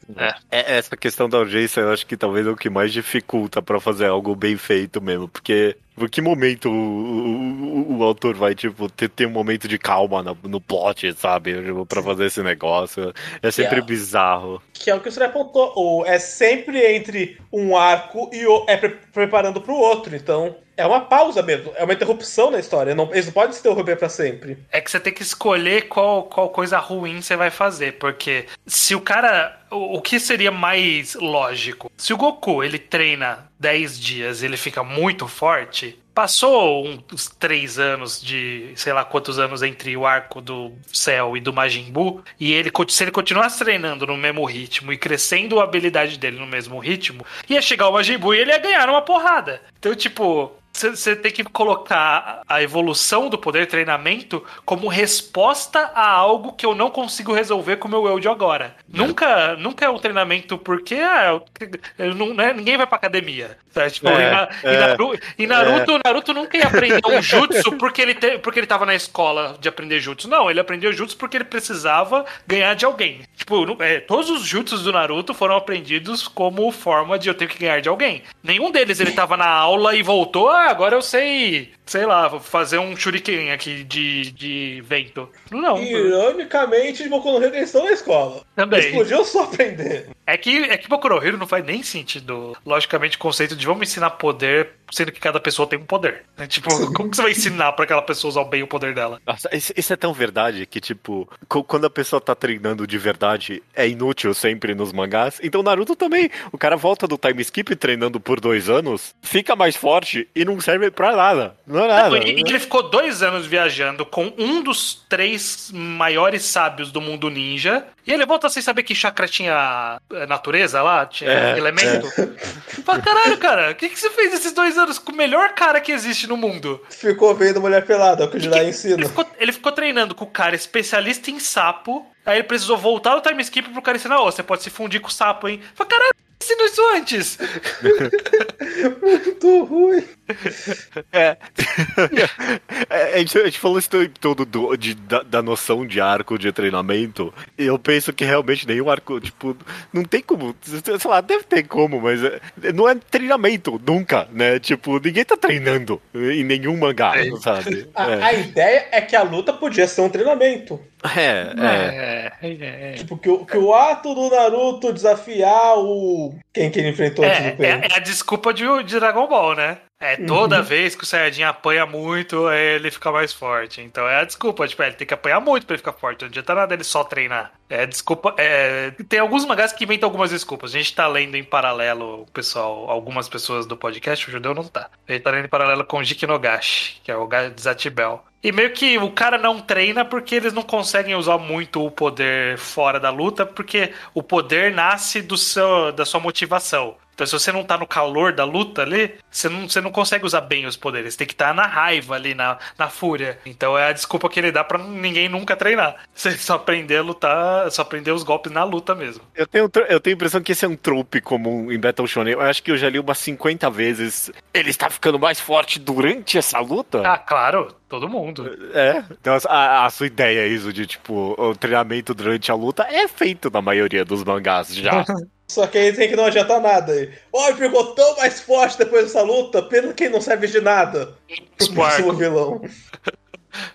É, essa questão da urgência, eu acho que talvez é o que mais dificulta pra fazer algo bem feito mesmo, porque que momento o, o- o autor vai, tipo, ter, ter um momento de calma no, no plot, sabe? Tipo, Pra fazer esse negócio. É sempre Yeah. bizarro. Que é o que Sr. apontou. O, é sempre entre um arco e o, é pre- preparando pro outro. Então, é uma pausa mesmo. É uma interrupção na história. Não, eles não podem se interromper pra sempre. É que você tem que escolher qual, qual coisa ruim você vai fazer, porque se o cara. O, o que seria mais lógico? Se o Goku ele treina 10 dias ele fica muito forte, passou uns 3 anos de sei lá quantos anos entre o arco do Cell e do Majin Buu, e ele, se ele continuasse treinando no mesmo ritmo e crescendo a habilidade dele no mesmo ritmo, ia chegar o Majin Buu e ele ia ganhar uma porrada. Então, tipo, você tem que colocar a evolução do poder treinamento como resposta a algo que eu não consigo resolver com o meu eu de agora. Nunca, nunca é um treinamento porque ah, eu, eu não, né, ninguém vai pra academia. Tá? Tipo, É, em, Na- é. Naru- em Naruto, Naruto nunca ia aprender um jutsu porque ele, te- porque ele tava na escola de aprender jutsu. Não, ele aprendeu jutsu porque ele precisava ganhar de alguém. Tipo, não- é, todos os jutsus do Naruto foram aprendidos como forma de eu ter que ganhar de alguém. Nenhum deles ele tava na aula e voltou, ah, agora eu sei, sei lá, vou fazer um shuriken aqui de, de vento. Não, Ironicamente, de Boku no Hero, eles estão na escola. Também. Eles podiam só aprender. É que, é que Boku no Hero não faz nem sentido. Logicamente, o conceito de vamos ensinar poder, sendo que cada pessoa tem um poder. né? Tipo, como que você vai ensinar pra aquela pessoa usar bem o poder dela? Nossa, isso, isso é tão verdade que, tipo, quando a pessoa tá treinando de verdade, é inútil sempre nos mangás. Então, Naruto também. O cara volta do time skip treinando por dois anos, fica mais forte e não serve pra nada. Não é nada. E, e ele ficou dois anos viajando com um dos três maiores sábios do mundo ninja. E ele volta sem saber que chakra tinha eh, natureza lá, tinha É, elemento. Fala, caralho, cara, o que, que você fez esses dois anos com o melhor cara que existe no mundo? Ficou vendo mulher pelada, é o que o Jiraiya Ele ensina. ficou, ele ficou treinando com o cara especialista em sapo. Aí ele precisou voltar no time skip pro cara ensinar: Ô, você pode se fundir com o sapo, hein? Fala, caralho, ensinou isso antes. Muito ruim. É. É, a, gente, falou isso todo do- de- da, da noção de arco de treinamento. E eu penso que realmente nenhum arco, tipo, não tem como. Sei lá, deve ter como, mas é- não é treinamento, nunca, né? Tipo, ninguém tá treinando em nenhum mangá, É. sabe? A, É, a ideia é que a luta podia ser um treinamento. É. é. É, é, é. Tipo, que o, que o ato do Naruto desafiar o. Quem que ele enfrentou antes É, do Pain? é- é a desculpa de, de Dragon Ball, né? É toda Uhum. vez que o Saiyajin apanha muito, ele fica mais forte. Então é a desculpa, tipo, é, ele tem que apanhar muito pra ele ficar forte. Não adianta nada ele só treinar. É desculpa. é, Tem alguns mangás que inventam algumas desculpas. A gente tá lendo em paralelo, o pessoal, algumas pessoas do podcast, o judeu não tá. A gente tá lendo em paralelo com o Jiki Nogashi, que é o Ga- Zatibel. E meio que o cara não treina porque eles não conseguem usar muito o poder fora da luta, porque o poder nasce do seu, da sua motivação. Então, se você não tá no calor da luta ali, você não, você não consegue usar bem os poderes. Tem que estar na raiva ali, na, na fúria. Então é a desculpa que ele dá pra ninguém nunca treinar. Você só aprender a lutar, só aprender os golpes na luta mesmo. Eu tenho, eu tenho a impressão que esse é um trope comum em Battle Shonen. Eu acho que eu já li umas 50 vezes. Ele está ficando mais forte durante essa luta? Ah, claro, todo mundo. É. Então, a, a sua ideia isso de, tipo, o treinamento durante a luta é feito na maioria dos mangás já. Só que aí tem que não adiantar nada. Ó, ele ficou tão mais forte depois dessa luta, pena que não serve de nada. Pro vilão.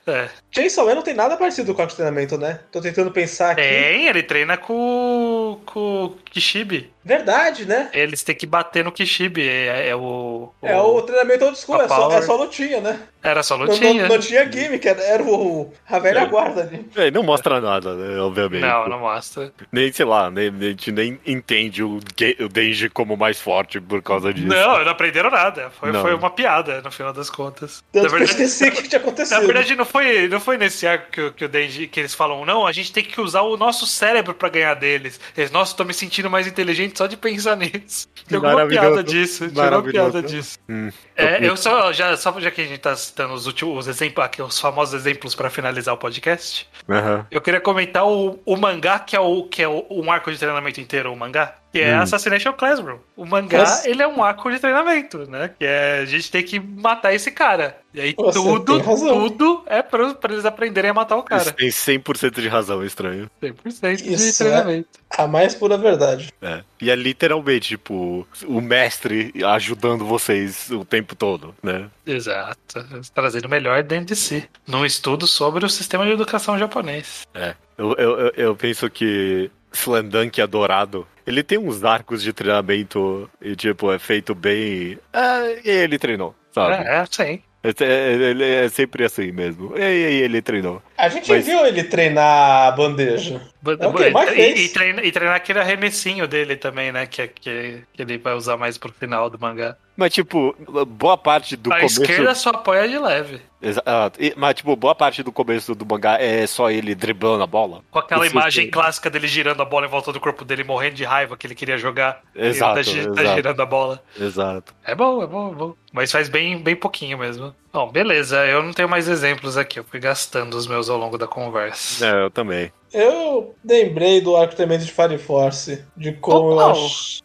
É. Chainsaw Man não tem nada parecido com o treinamento, né? Tô tentando pensar aqui. Tem, ele treina com, com Kishibe. Verdade, né? Eles têm que bater no Kishibe. É, é o, É o treinamento old school, é só, é só lutinha, né? Era só Não, lutinha. não, não tinha gimmick, era, era o, a velha É. guarda ali. É, não mostra nada, né, obviamente. Não, não mostra. Nem, sei lá, nem, a gente nem entende o, o Denji como mais forte por causa disso. Não, não aprenderam nada. Foi, Não. foi uma piada, no final das contas. Tanto na que eu verdade, esqueci o que tinha na acontecido. verdade não, foi, não foi nesse arco que, o- que o Denji, que eles falam, não, a gente tem que usar o nosso cérebro pra ganhar deles. Eles, nossa, tô me sentindo mais inteligente só de pensar nisso. Tem alguma piada disso. Tinha alguma piada disso. Hum. É, eu só, já, só já que a gente tá citando os últimos os exemplos, aqui, os famosos exemplos pra finalizar o podcast, Aham. eu queria comentar o, o mangá, que é, o, que é o, um arco de treinamento inteiro, o mangá, que é Hum. Assassination Classroom. O mangá, Nossa. ele é um arco de treinamento, né? Que é a gente tem que matar esse cara. E aí Você tudo, tudo é pra, pra eles aprenderem a matar o cara. Tem 100% de razão, é estranho. 100% de Isso é- treinamento. A mais pura verdade. É. E é literalmente, tipo, o mestre ajudando vocês o tempo todo, né? Exato. Trazendo o melhor dentro de si. Num estudo sobre o sistema de educação japonês. É. Eu, eu, eu- penso que Slandunk é dourado. Ele tem uns arcos de treinamento e, tipo, é feito bem. Ah, e ele treinou, sabe? É, é, sim. É, é- é sempre assim mesmo. E aí ele treinou. A gente Mas- viu ele treinar a bandeja. É o que mais e, fez. e, treinar, e treinar aquele arremessinho dele também, né? Que, que, que ele vai usar mais pro final do mangá. Mas, tipo, boa parte do a começo. esquerda só apoia de leve. Exato. E- Mas, tipo, boa parte do começo do mangá é só ele driblando a bola. Com aquela Isso, imagem clássica dele girando a bola em volta do corpo dele, morrendo de raiva que ele queria jogar. e ele Exato, tá, gi- tá exato. girando a bola. Exato. É bom, é bom, é bom. Mas faz bem, bem pouquinho mesmo. Bom, beleza. Eu não tenho mais exemplos aqui. Eu fui gastando os meus ao longo da conversa. É, eu também. Eu lembrei do arco de treinamento de Fire Force. De como eu Qual? acho.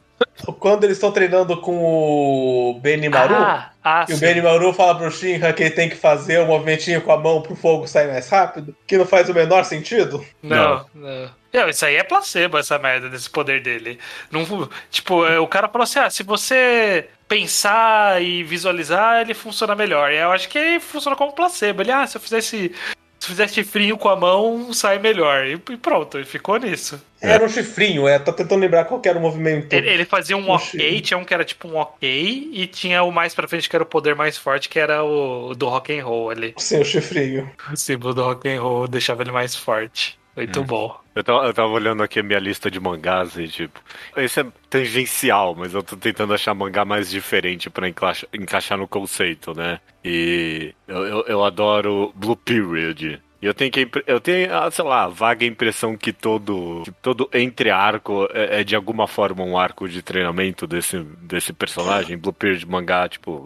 Quando eles estão treinando com o Benimaru. Ah, ah E o sim. Benimaru fala pro Shinra que ele tem que fazer um movimentinho com a mão pro fogo sair mais rápido, que não faz o menor sentido. Não, não. Não, isso aí é placebo, essa merda desse poder dele. Não, tipo, é, o cara falou assim: ah, se você pensar e visualizar, ele funciona melhor. E eu acho que ele funciona como placebo. Ele, ah, se eu fizesse. Se fizesse frio com a mão, sai melhor. E, e pronto, ele ficou nisso. É. Era um chifrinho, é, tô tentando lembrar qual que era o movimento. Ele, ele fazia um Oxi. ok, tinha um que era tipo um ok, e tinha o mais pra frente que era o poder mais forte, que era o do rock and roll ali. Sim, o chifrinho. O símbolo do rock and roll deixava ele mais forte. Muito bom. Eu tava, eu tava olhando aqui a minha lista de mangás e, tipo, esse é tangencial, mas eu tô tentando achar mangá mais diferente pra encaixa- encaixar no conceito, né? E eu, eu, eu adoro Blue Period. E eu tenho que eu tenho, ah, sei lá, a vaga impressão que todo que todo entre arco é, é de alguma forma um arco de treinamento desse, desse personagem. Blue Period mangá, tipo,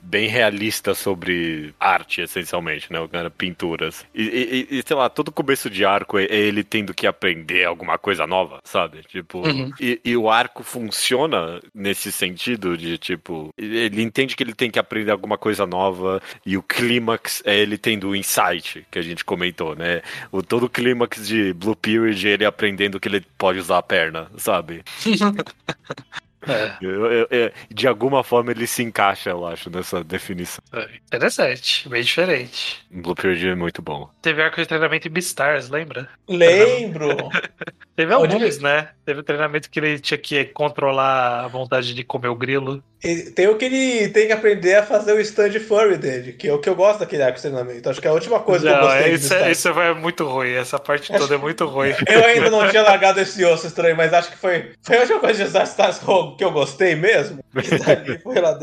bem realista sobre arte, essencialmente, né? O cara, pinturas. E, e- e, sei lá, todo começo de arco é, é ele tendo que aprender alguma coisa nova, sabe? Tipo, Uhum. e, e o arco funciona nesse sentido de, tipo, ele entende que ele tem que aprender alguma coisa nova e o clímax é ele tendo o insight, que a gente comentou, né? O todo o clímax de Blue Period ele aprendendo que ele pode usar a perna, sabe? É, Eu- eu- eu- de alguma forma ele se encaixa, eu acho, nessa definição. é interessante, bem diferente. Blue Period é muito bom. Teve arco de treinamento em Beastars, lembra? Lembro. Teve alguns, né? Teve treinamento que ele tinha que controlar a vontade de comer o grilo. E tem o que ele tem que aprender a fazer o stand furry dele, que é o que eu gosto daquele arco de treinamento. Acho que é a última coisa que eu Não, gostei isso, é, isso é muito ruim. Essa parte toda é muito ruim. Eu ainda não tinha largado esse osso estranho, mas acho que foi, foi a última coisa de Star Stars que eu gostei mesmo.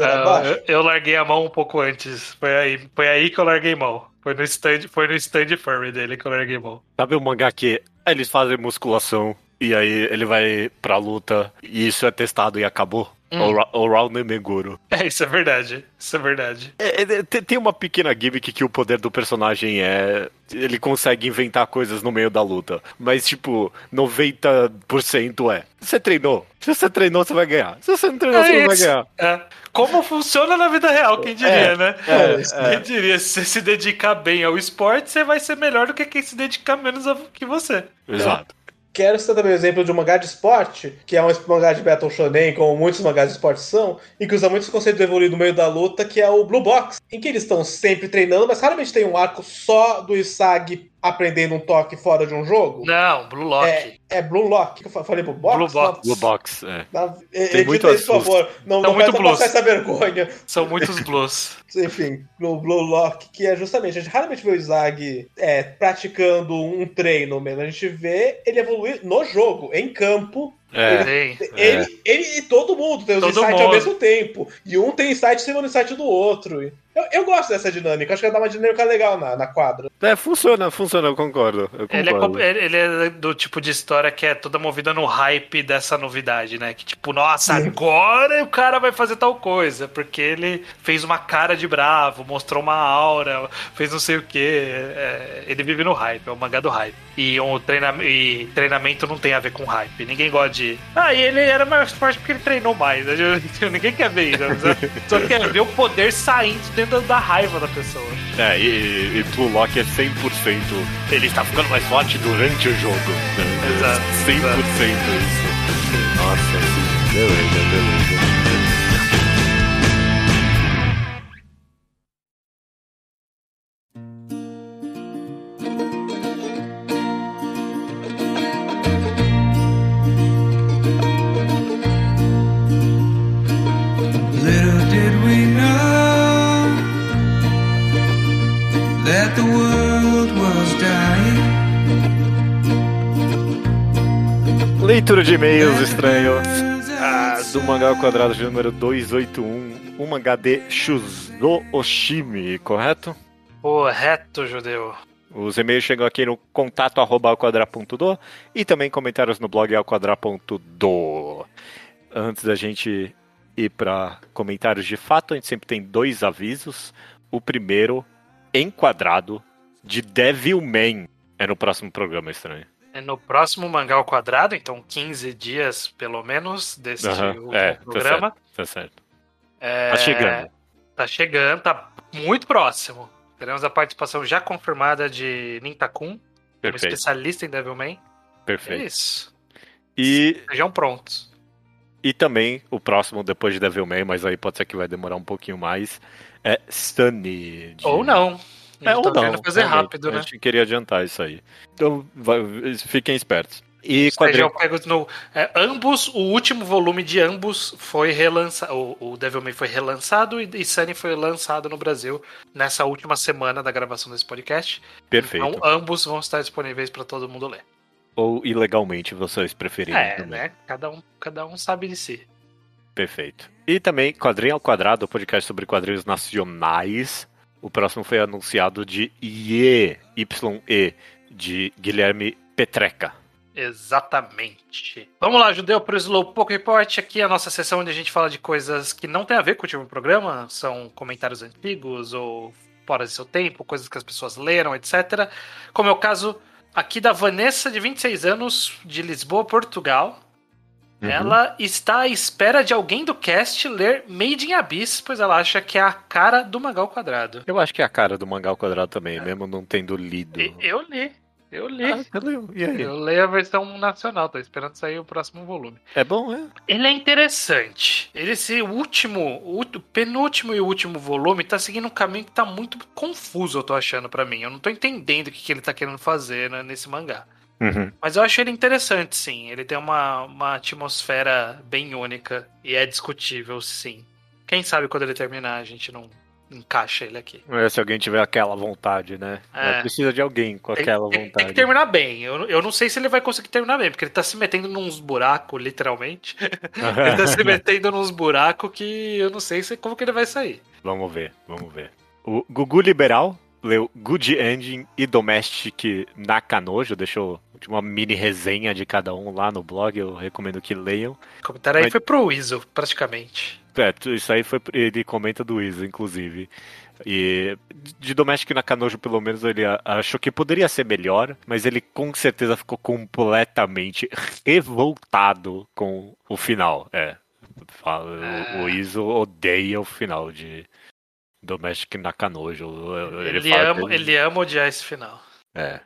Abaixo. eu, eu larguei a mão um pouco antes. Foi aí, foi aí que eu larguei mão. Foi no stand, foi no stand furry dele que eu larguei mão. Sabe o mangá que eles fazem musculação e aí ele vai pra luta e isso é testado e acabou? Hum. Raul Nemeguro. É, isso é verdade. Isso é verdade. É, é, tem- tem uma pequena gimmick que o poder do personagem é. Ele consegue inventar coisas no meio da luta. Mas, tipo, 90% é. Você treinou. Se você treinou, você vai ganhar. Se você não treinou, É você não vai ganhar. É. Como funciona na vida real, quem diria, É, né? é, Quem diria, se você se dedicar bem ao esporte, você vai ser melhor do que quem se dedicar menos a- que você. Exato. Quero citar também o exemplo de um mangá de esporte, que é um mangá de Battle Shonen, como muitos mangás de esporte são, e que usa muitos conceitos evoluídos no meio da luta, que é o Blue Box, em que eles estão sempre treinando, mas raramente tem um arco só do Isagi aprendendo um toque fora de um jogo. Não, Blue Lock. É, É Blue Lock. que Eu fa- falei Blue Box? Blue Box. Blue Box, é. Na, Tem Tem muito muito por favor. Não, Tá não muito vai blues. passar essa vergonha. São muitos blues. Enfim, no Blue Lock, que é justamente, a gente raramente vê o Zag é, praticando um treino mesmo. A gente vê ele evoluir no jogo, em campo. É. Tem. Ele, ele e todo mundo tem os Todo insights mundo. ao mesmo tempo. E um tem insight em cima do insight do outro. Eu, eu gosto dessa dinâmica, acho que dá uma dinâmica legal na, na quadra. É, funciona, funciona, eu concordo. Eu Ele é, concordo. ele é do tipo de história que é toda movida no hype dessa novidade, né? Que tipo, nossa, agora o cara vai fazer tal coisa, porque ele fez uma cara de bravo, mostrou uma aura, fez não sei o que. ele vive no hype, é o mangá do hype. E, um treina, e treinamento não tem a ver com hype. Ninguém gosta de. Ah, e ele era mais forte porque ele treinou mais. Ninguém quer ver isso. né? Só quer ver o poder saindo da raiva da pessoa. É, e, e Blue Lock é 100%. Ele está ficando mais forte durante o jogo. Né? Exato, 100% exato. isso. Nossa, beleza, beleza. De e-mails estranhos. Ah, do mangá ao quadrado de número 281. Um mangá de Shuzo Oshimi, correto? Correto, judeu. Os e-mails chegam aqui no contato arroba alquadra.do e também comentários no blog alquadra.do. Antes da gente ir para comentários de fato, a gente sempre tem dois avisos. O primeiro, enquadrado, de Devilman. É no próximo programa, estranho. É no próximo Mangá ao Quadrado, então 15 dias pelo menos deste último é, tá programa. Tá certo. É, Tá chegando. Tá chegando, tá muito próximo. Teremos a participação já confirmada de Nintakun, Perfeito, especialista em Devilman. É perfeito. isso. E Sejam prontos. E também o próximo, depois de Devilman, mas aí pode ser que vai demorar um pouquinho mais, é Sunny. de- Ou não. A É, gente ou tá não. querendo fazer rápido, né? A gente queria adiantar isso aí. Então, vai- fiquem espertos. E pegos no. é, ambos, o último volume de ambos foi relançado. O, o Devilman foi relançado e, e Sunny foi lançado no Brasil nessa última semana da gravação desse podcast. Perfeito. Então, ambos vão estar disponíveis para todo mundo ler. Ou ilegalmente, vocês preferirem É, também. né? Cada um, cada um sabe de si. Perfeito. E também Quadrinho ao Quadrado, podcast sobre quadrinhos nacionais. O próximo foi anunciado de IE, YE, de Guilherme Petreca. Exatamente. Vamos lá, Judeu, para o Slowpoke Report. Aqui é a nossa sessão onde a gente fala de coisas que não tem a ver com o último programa. São comentários antigos ou fora de seu tempo, coisas que as pessoas leram, etc. Como é o caso aqui da Vanessa, de 26 anos, de Lisboa, Portugal. Uhum. Ela está à espera de alguém do cast ler Made in Abyss, pois ela acha que é a cara do Magal Quadrado. Eu acho que é a cara do mangá ao quadrado também, mesmo não tendo lido. Eu li, eu li. Ah, você leu? E aí? Eu leio a versão nacional, tô esperando sair o próximo volume. É bom, é? Ele é interessante. Ele, esse último, o penúltimo e último volume tá seguindo um caminho que tá muito confuso, eu tô achando pra mim. Eu não tô entendendo o que, que ele tá querendo fazer né, nesse mangá. Uhum. Mas eu acho ele interessante, sim. Ele tem uma, uma atmosfera bem única e é discutível, sim. Quem sabe quando ele terminar a gente não encaixa ele aqui. É, se alguém tiver aquela vontade, né? É. Precisa de alguém com Tem- aquela tem, tem vontade. que terminar bem. Eu, eu não sei se ele vai conseguir terminar bem, porque ele tá se metendo nos buracos, literalmente. ele tá se metendo nos buracos que eu não sei se, como que ele vai sair. Vamos ver, vamos ver. O Gugu Liberal leu Good Ending e Domestic Nakanojo, deixou uma mini resenha de cada um lá no blog, eu recomendo que leiam. O comentário aí Mas- foi pro Weasel, praticamente. É, isso aí foi. Ele comenta do Isa, inclusive. E de Domestic Nakanojo, pelo menos, ele achou que poderia ser melhor, mas ele com certeza ficou completamente revoltado com o final. É. O- O. Iso odeia o final de Domestic Nakanojo. Ele, Ele, ama, que ele ama odiar esse final. É.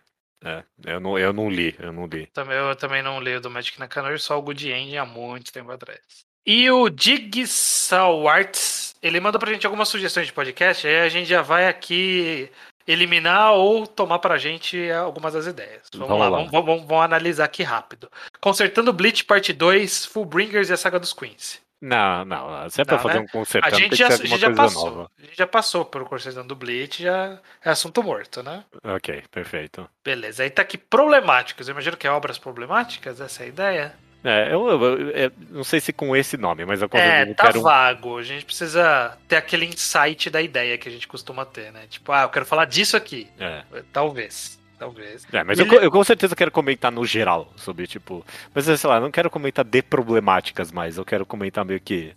É. Eu não, eu não li, eu não li. Também, eu também não leio do Magic na Canoe, só o Good End há muito tempo atrás. E o Digsal Arts, ele manda pra gente algumas sugestões de podcast, aí a gente já vai aqui eliminar ou tomar pra gente algumas das ideias. Vamos, Vamos lá, lá. Vamos, vamos- vamos analisar aqui rápido. Consertando Bleach Parte 2, Fullbringers e a Saga dos Queens. Não, não. Se é pra Não, fazer né? um consertando, A gente já, a gente já passou. nova. A gente já passou pelo Consertando Bleach, já é assunto morto, né? Ok, perfeito. Beleza, aí tá aqui problemáticos. Eu imagino que é obras problemáticas, essa é a ideia? É, eu, eu- eu- é, não sei se com esse nome, mas eu, É, eu tá quero vago. A gente precisa ter aquele insight da ideia que a gente costuma ter, né? Tipo, ah, eu quero falar disso aqui. É, Talvez. Talvez. é, mas eu, eu com certeza quero comentar no geral sobre, tipo. Mas sei lá, eu não quero comentar de problemáticas mais, eu quero comentar meio que.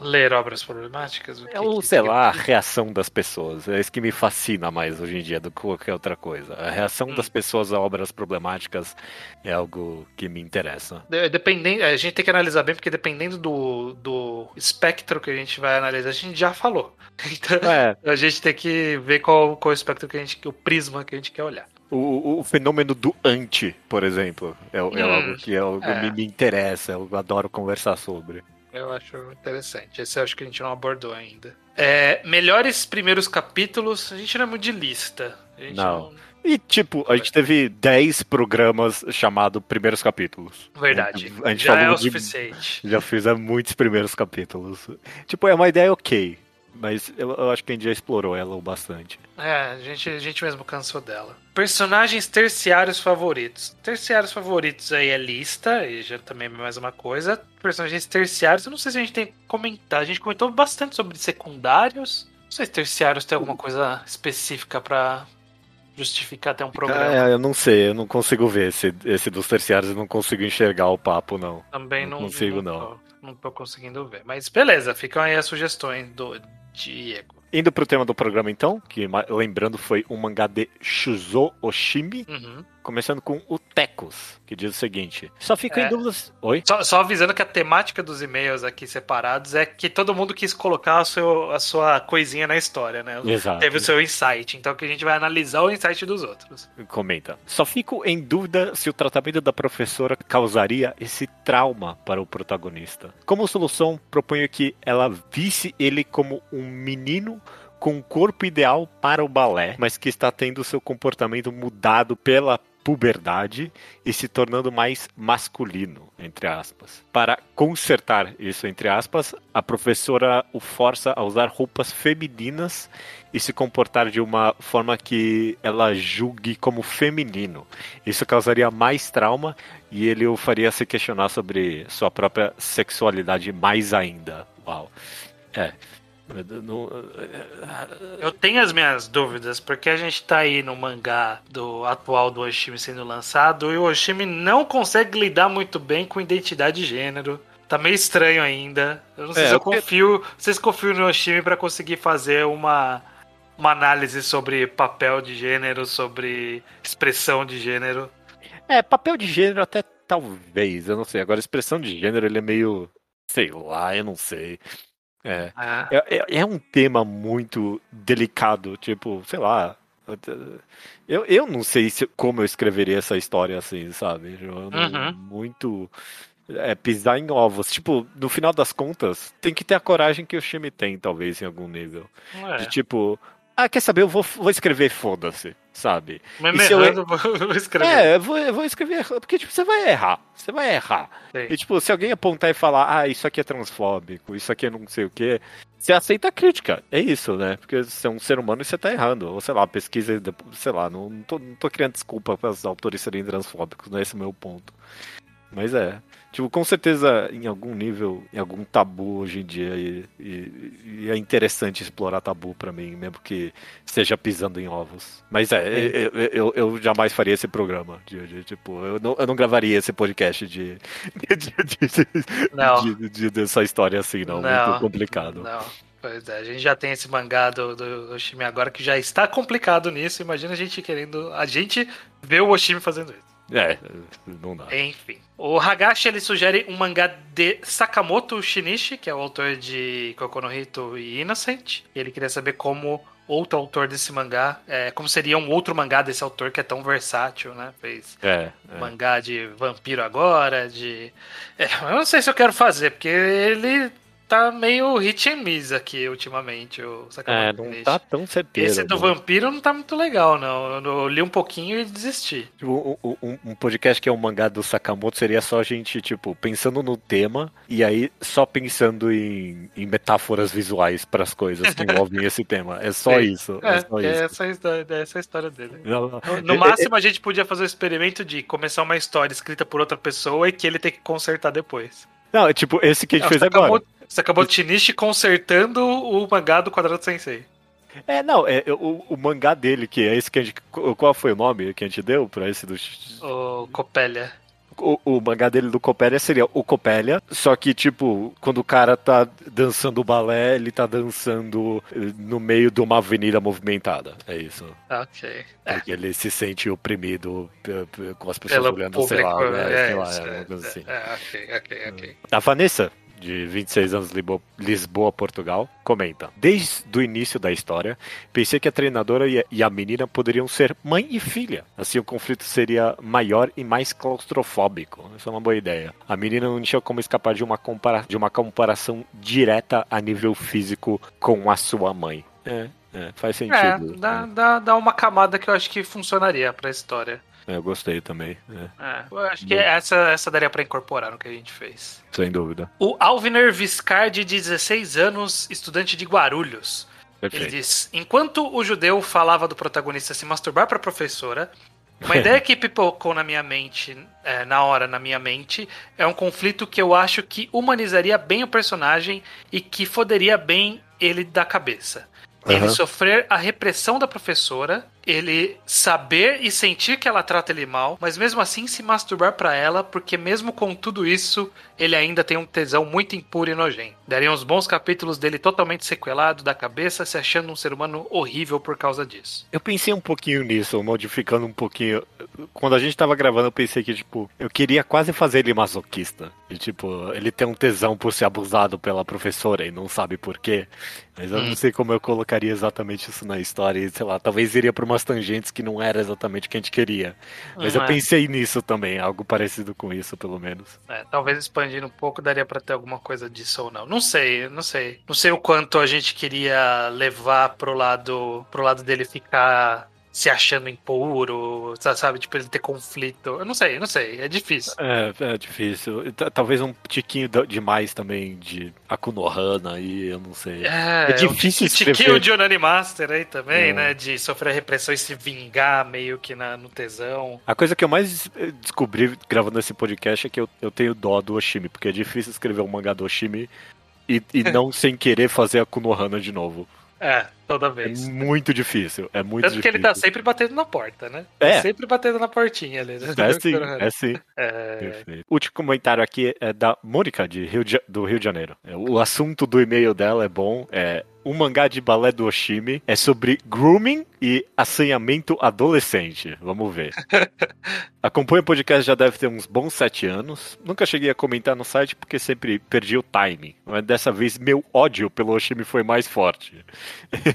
Ler obras problemáticas? O que É o, que- sei lá, a reação das pessoas. É isso que me fascina mais hoje em dia do que qualquer outra coisa. A reação Hum. das pessoas a obras problemáticas é algo que me interessa. De- Dependendo, a gente tem que analisar bem, porque dependendo do, do espectro que a gente vai analisar, a gente já falou. Então, É, a gente tem que ver qual, qual é o espectro que a gente, o prisma que a gente quer olhar. o, o fenômeno do anti, por exemplo, é, é Hum, algo que é algo que é. me, me interessa, eu adoro conversar sobre. Eu acho interessante. Esse eu acho que a gente não abordou ainda. É, melhores primeiros capítulos, a gente não é muito de lista. Gente Não. E, tipo, a gente teve 10 programas chamado Primeiros Capítulos. Verdade. A gente Já é o de- suficiente. Já fiz há muitos primeiros capítulos. Tipo, é uma ideia ok, mas eu, eu acho que a gente já explorou ela o bastante. É, a gente, a gente mesmo cansou dela. Personagens terciários favoritos. Terciários favoritos aí é lista, e já também é mais uma coisa. Personagens terciários, eu não sei se a gente tem que comentar. A gente comentou bastante sobre secundários. Não sei se terciários tem alguma coisa específica pra justificar até um programa. É, eu não sei, eu não consigo ver esse, esse dos terciários, eu não consigo enxergar o papo, não. Também não não, consigo, não. não. Tô, não tô conseguindo ver. Mas beleza, ficam aí as sugestões do Diego. Indo pro tema do programa, então, que lembrando foi um mangá de Shuzo Oshimi, Uhum. Começando com o Tecos, que diz o seguinte: Só fico É. em dúvidas. Oi? Só, só avisando que a temática dos e-mails aqui separados é que todo mundo quis colocar o seu, a sua coisinha na história, né? Exato. Teve o seu insight, então que a gente vai analisar o insight dos outros. Comenta. Só fico em dúvida se o tratamento da professora causaria esse trauma para o protagonista. Como solução, proponho que ela visse ele como um menino com um corpo ideal para o balé, mas que está tendo seu comportamento mudado pela puberdade e se tornando mais masculino, entre aspas. Para consertar isso, entre aspas, a professora o força a usar roupas femininas e se comportar de uma forma que ela julgue como feminino. Isso causaria mais trauma e ele o faria se questionar sobre sua própria sexualidade mais ainda. Uau. É. Eu não- Eu tenho as minhas dúvidas, porque a gente tá aí no mangá do atual do Oshimi sendo lançado e o Oshimi não consegue lidar muito bem com identidade de gênero. Tá meio estranho ainda. Eu não sei É, se eu confio. Se confio no Oshimi pra conseguir fazer uma, uma análise sobre papel de gênero, sobre expressão de gênero. É, papel de gênero até talvez, eu não sei. Agora, expressão de gênero, ele é meio. Sei lá, eu não sei. É. Ah, É, é- é um tema muito delicado, tipo, sei lá. Eu, eu não sei se- como eu escreveria essa história assim, sabe? Não- Uhum. Muito. É pisar em ovos. Tipo, no final das contas, tem que ter a coragem que o time tem, talvez, em algum nível. é. De tipo, ah, quer saber? Eu vou, vou escrever, foda-se, sabe? Mas eu- me errando, vou vou escrever. É, eu vou, eu vou escrever, porque tipo, você vai errar. Você vai errar. Sei. E tipo, se alguém apontar e falar, ah, isso aqui é transfóbico, isso aqui é não sei o quê, você aceita a crítica. É isso, né? Porque você é um ser humano e você tá errando. Ou sei lá, pesquisa, sei lá, não, não, tô, não tô criando desculpa para os autores serem transfóbicos, não é esse o meu ponto. Mas é. Tipo, com certeza, em algum nível, em algum tabu hoje em dia, e, e- e é interessante explorar tabu pra mim, mesmo que esteja pisando em ovos. Mas é, eu, eu, eu jamais faria esse programa. De, de- tipo, eu não, eu não gravaria esse podcast de, de, de, dessa história assim, não. Não, Muito complicado. Não. Pois é, a gente já tem esse mangá do, do Oshimi agora que já está complicado nisso. Imagina a gente querendo. A gente ver o Oshimi fazendo isso. É, não dá. Enfim. O Hagashi ele sugere um mangá de Sakamoto Shinichi, que é o autor de Kokono Hito e Innocent. Ele queria saber como outro autor desse mangá, é, como seria um outro mangá desse autor que é tão versátil, né? Fez É, é. mangá de vampiro agora, de. É, eu não sei se eu quero fazer, porque ele tá meio hit and miss aqui ultimamente, o É, Sakamoto não Shinichi. tá tão certeiro. Esse do né? vampiro não tá muito legal, não. Eu li um pouquinho e desisti. Tipo, um, um- um podcast que é um mangá do Sakamoto seria só a gente, tipo, pensando no tema e aí só pensando em, em metáforas visuais para as coisas que envolvem esse tema. É só Sim. isso. É, É, só é isso. essa, a história, é essa a história dele. Não, não. No, no É- máximo, a gente podia fazer o experimento de começar uma história escrita por outra pessoa e que ele tem que consertar depois. Não, é tipo, esse que a gente É, fez você agora. Você acabou de Shinichi consertando o mangá do Quadrado Sensei. É, não, é o, o mangá dele, que é esse que a gente. Qual foi o nome que a gente deu pra esse do. O Copélia. O, o mangá dele do Copélia seria o Copélia, só que, tipo, quando o cara tá dançando balé, ele tá dançando eh, no meio de uma avenida movimentada. É isso. Ok. É, Porque ele se sente oprimido com as pessoas pelo olhando, público. sei lá, né, é, sei lá, é, é, coisa assim. é, é, ok, ok, ok. A Vanessa, de 26 anos, Lisboa, Portugal, comenta: Desde o início da história, pensei que a treinadora e a- a menina poderiam ser mãe e filha. Assim o conflito seria maior e mais claustrofóbico. Essa é uma boa ideia. A menina não tinha como escapar de uma, compara de uma comparação direta a nível físico com a sua mãe. É, é, faz É, sentido. dá, dá, dá uma camada que eu acho que funcionaria pra história. É, eu gostei também, é, É, eu acho que essa, essa daria pra incorporar no que a gente fez. sem dúvida. O Alviner Viscardi, de 16 anos, estudante de Guarulhos. Ele Perfeito. diz: Enquanto o judeu falava do protagonista se masturbar para a professora, uma ideia que pipocou na minha mente, é, na hora, na minha mente, é um conflito que eu acho que humanizaria bem o personagem e que foderia bem ele da cabeça. Ele Aham. sofrer a repressão da professora, ele saber e sentir que ela trata ele mal, mas mesmo assim se masturbar pra ela, porque mesmo com tudo isso, ele ainda tem um tesão muito impuro e nojento. Daria uns bons capítulos dele totalmente sequelado da cabeça, se achando um ser humano horrível por causa disso. Eu pensei um pouquinho nisso, modificando um pouquinho. Quando a gente tava gravando, eu pensei que, tipo, eu queria quase fazer ele masoquista. E, tipo, ele tem um tesão por ser abusado pela professora e não sabe por quê. Mas eu Hum. não sei como eu colocaria exatamente isso na história. E, sei lá, talvez iria pra umas tangentes que não era exatamente o que a gente queria. Mas eu É. pensei nisso também, algo parecido com isso, pelo menos. É, talvez expandindo um pouco daria pra ter alguma coisa disso ou não. Não sei, não sei. Não sei o quanto a gente queria levar pro lado, pro lado dele ficar se achando impuro, sa- sabe? Tipo, ele ter conflito. Eu não sei, eu não sei. É difícil. É, é difícil. Ta- Talvez um tiquinho demais também de Akunohana aí, eu não sei. É, É difícil Tiki- escrever. Tiquinho de Onani Master aí também, É. né? De sofrer repressão e se vingar meio que na, no tesão. A coisa que eu mais eh, descobri gravando esse podcast é que eu, eu tenho dó do Oshimi, porque é difícil escrever um mangá do Oshimi e, e não sem querer fazer a Kunohana de novo. É, toda É vez. muito difícil, é muito Tanto que difícil. ele tá sempre batendo na porta, né? É. Sempre batendo na portinha ali. né? É sim, é sim. É, Perfeito. O último comentário aqui é da Mônica, de Rio de, do Rio de Janeiro. É, O assunto do e-mail dela é bom. É um mangá de balé do Oshimi é sobre grooming e assanhamento adolescente. Vamos ver. Acompanho o podcast já deve ter uns bons sete anos. Nunca cheguei a comentar no site porque sempre perdi o timing. Mas dessa vez meu ódio pelo Oshimi foi mais forte.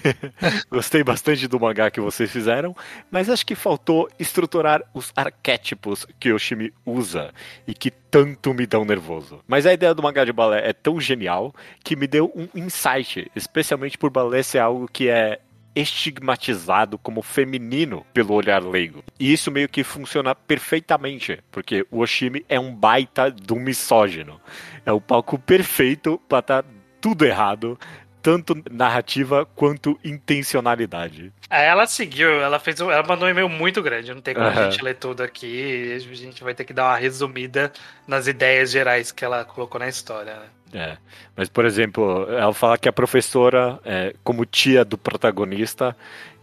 Gostei bastante do mangá que vocês fizeram, mas acho que faltou estruturar os arquétipos que o Oshimi usa e que tanto me dão nervoso. Mas a ideia do mangá de balé é tão genial que me deu um insight, especialmente por balé ser algo que é estigmatizado como feminino pelo olhar leigo. E isso meio que funciona perfeitamente, porque o Oshimi é um baita do misógino. É o palco perfeito para estar tudo errado, tanto narrativa quanto intencionalidade. Aí ela seguiu, ela fez, ela mandou um e-mail muito grande, não tem como Aham. a gente ler tudo aqui, a gente vai ter que dar uma resumida nas ideias gerais que ela colocou na história, né? É, mas por exemplo, ela fala que a professora, é, como tia do protagonista,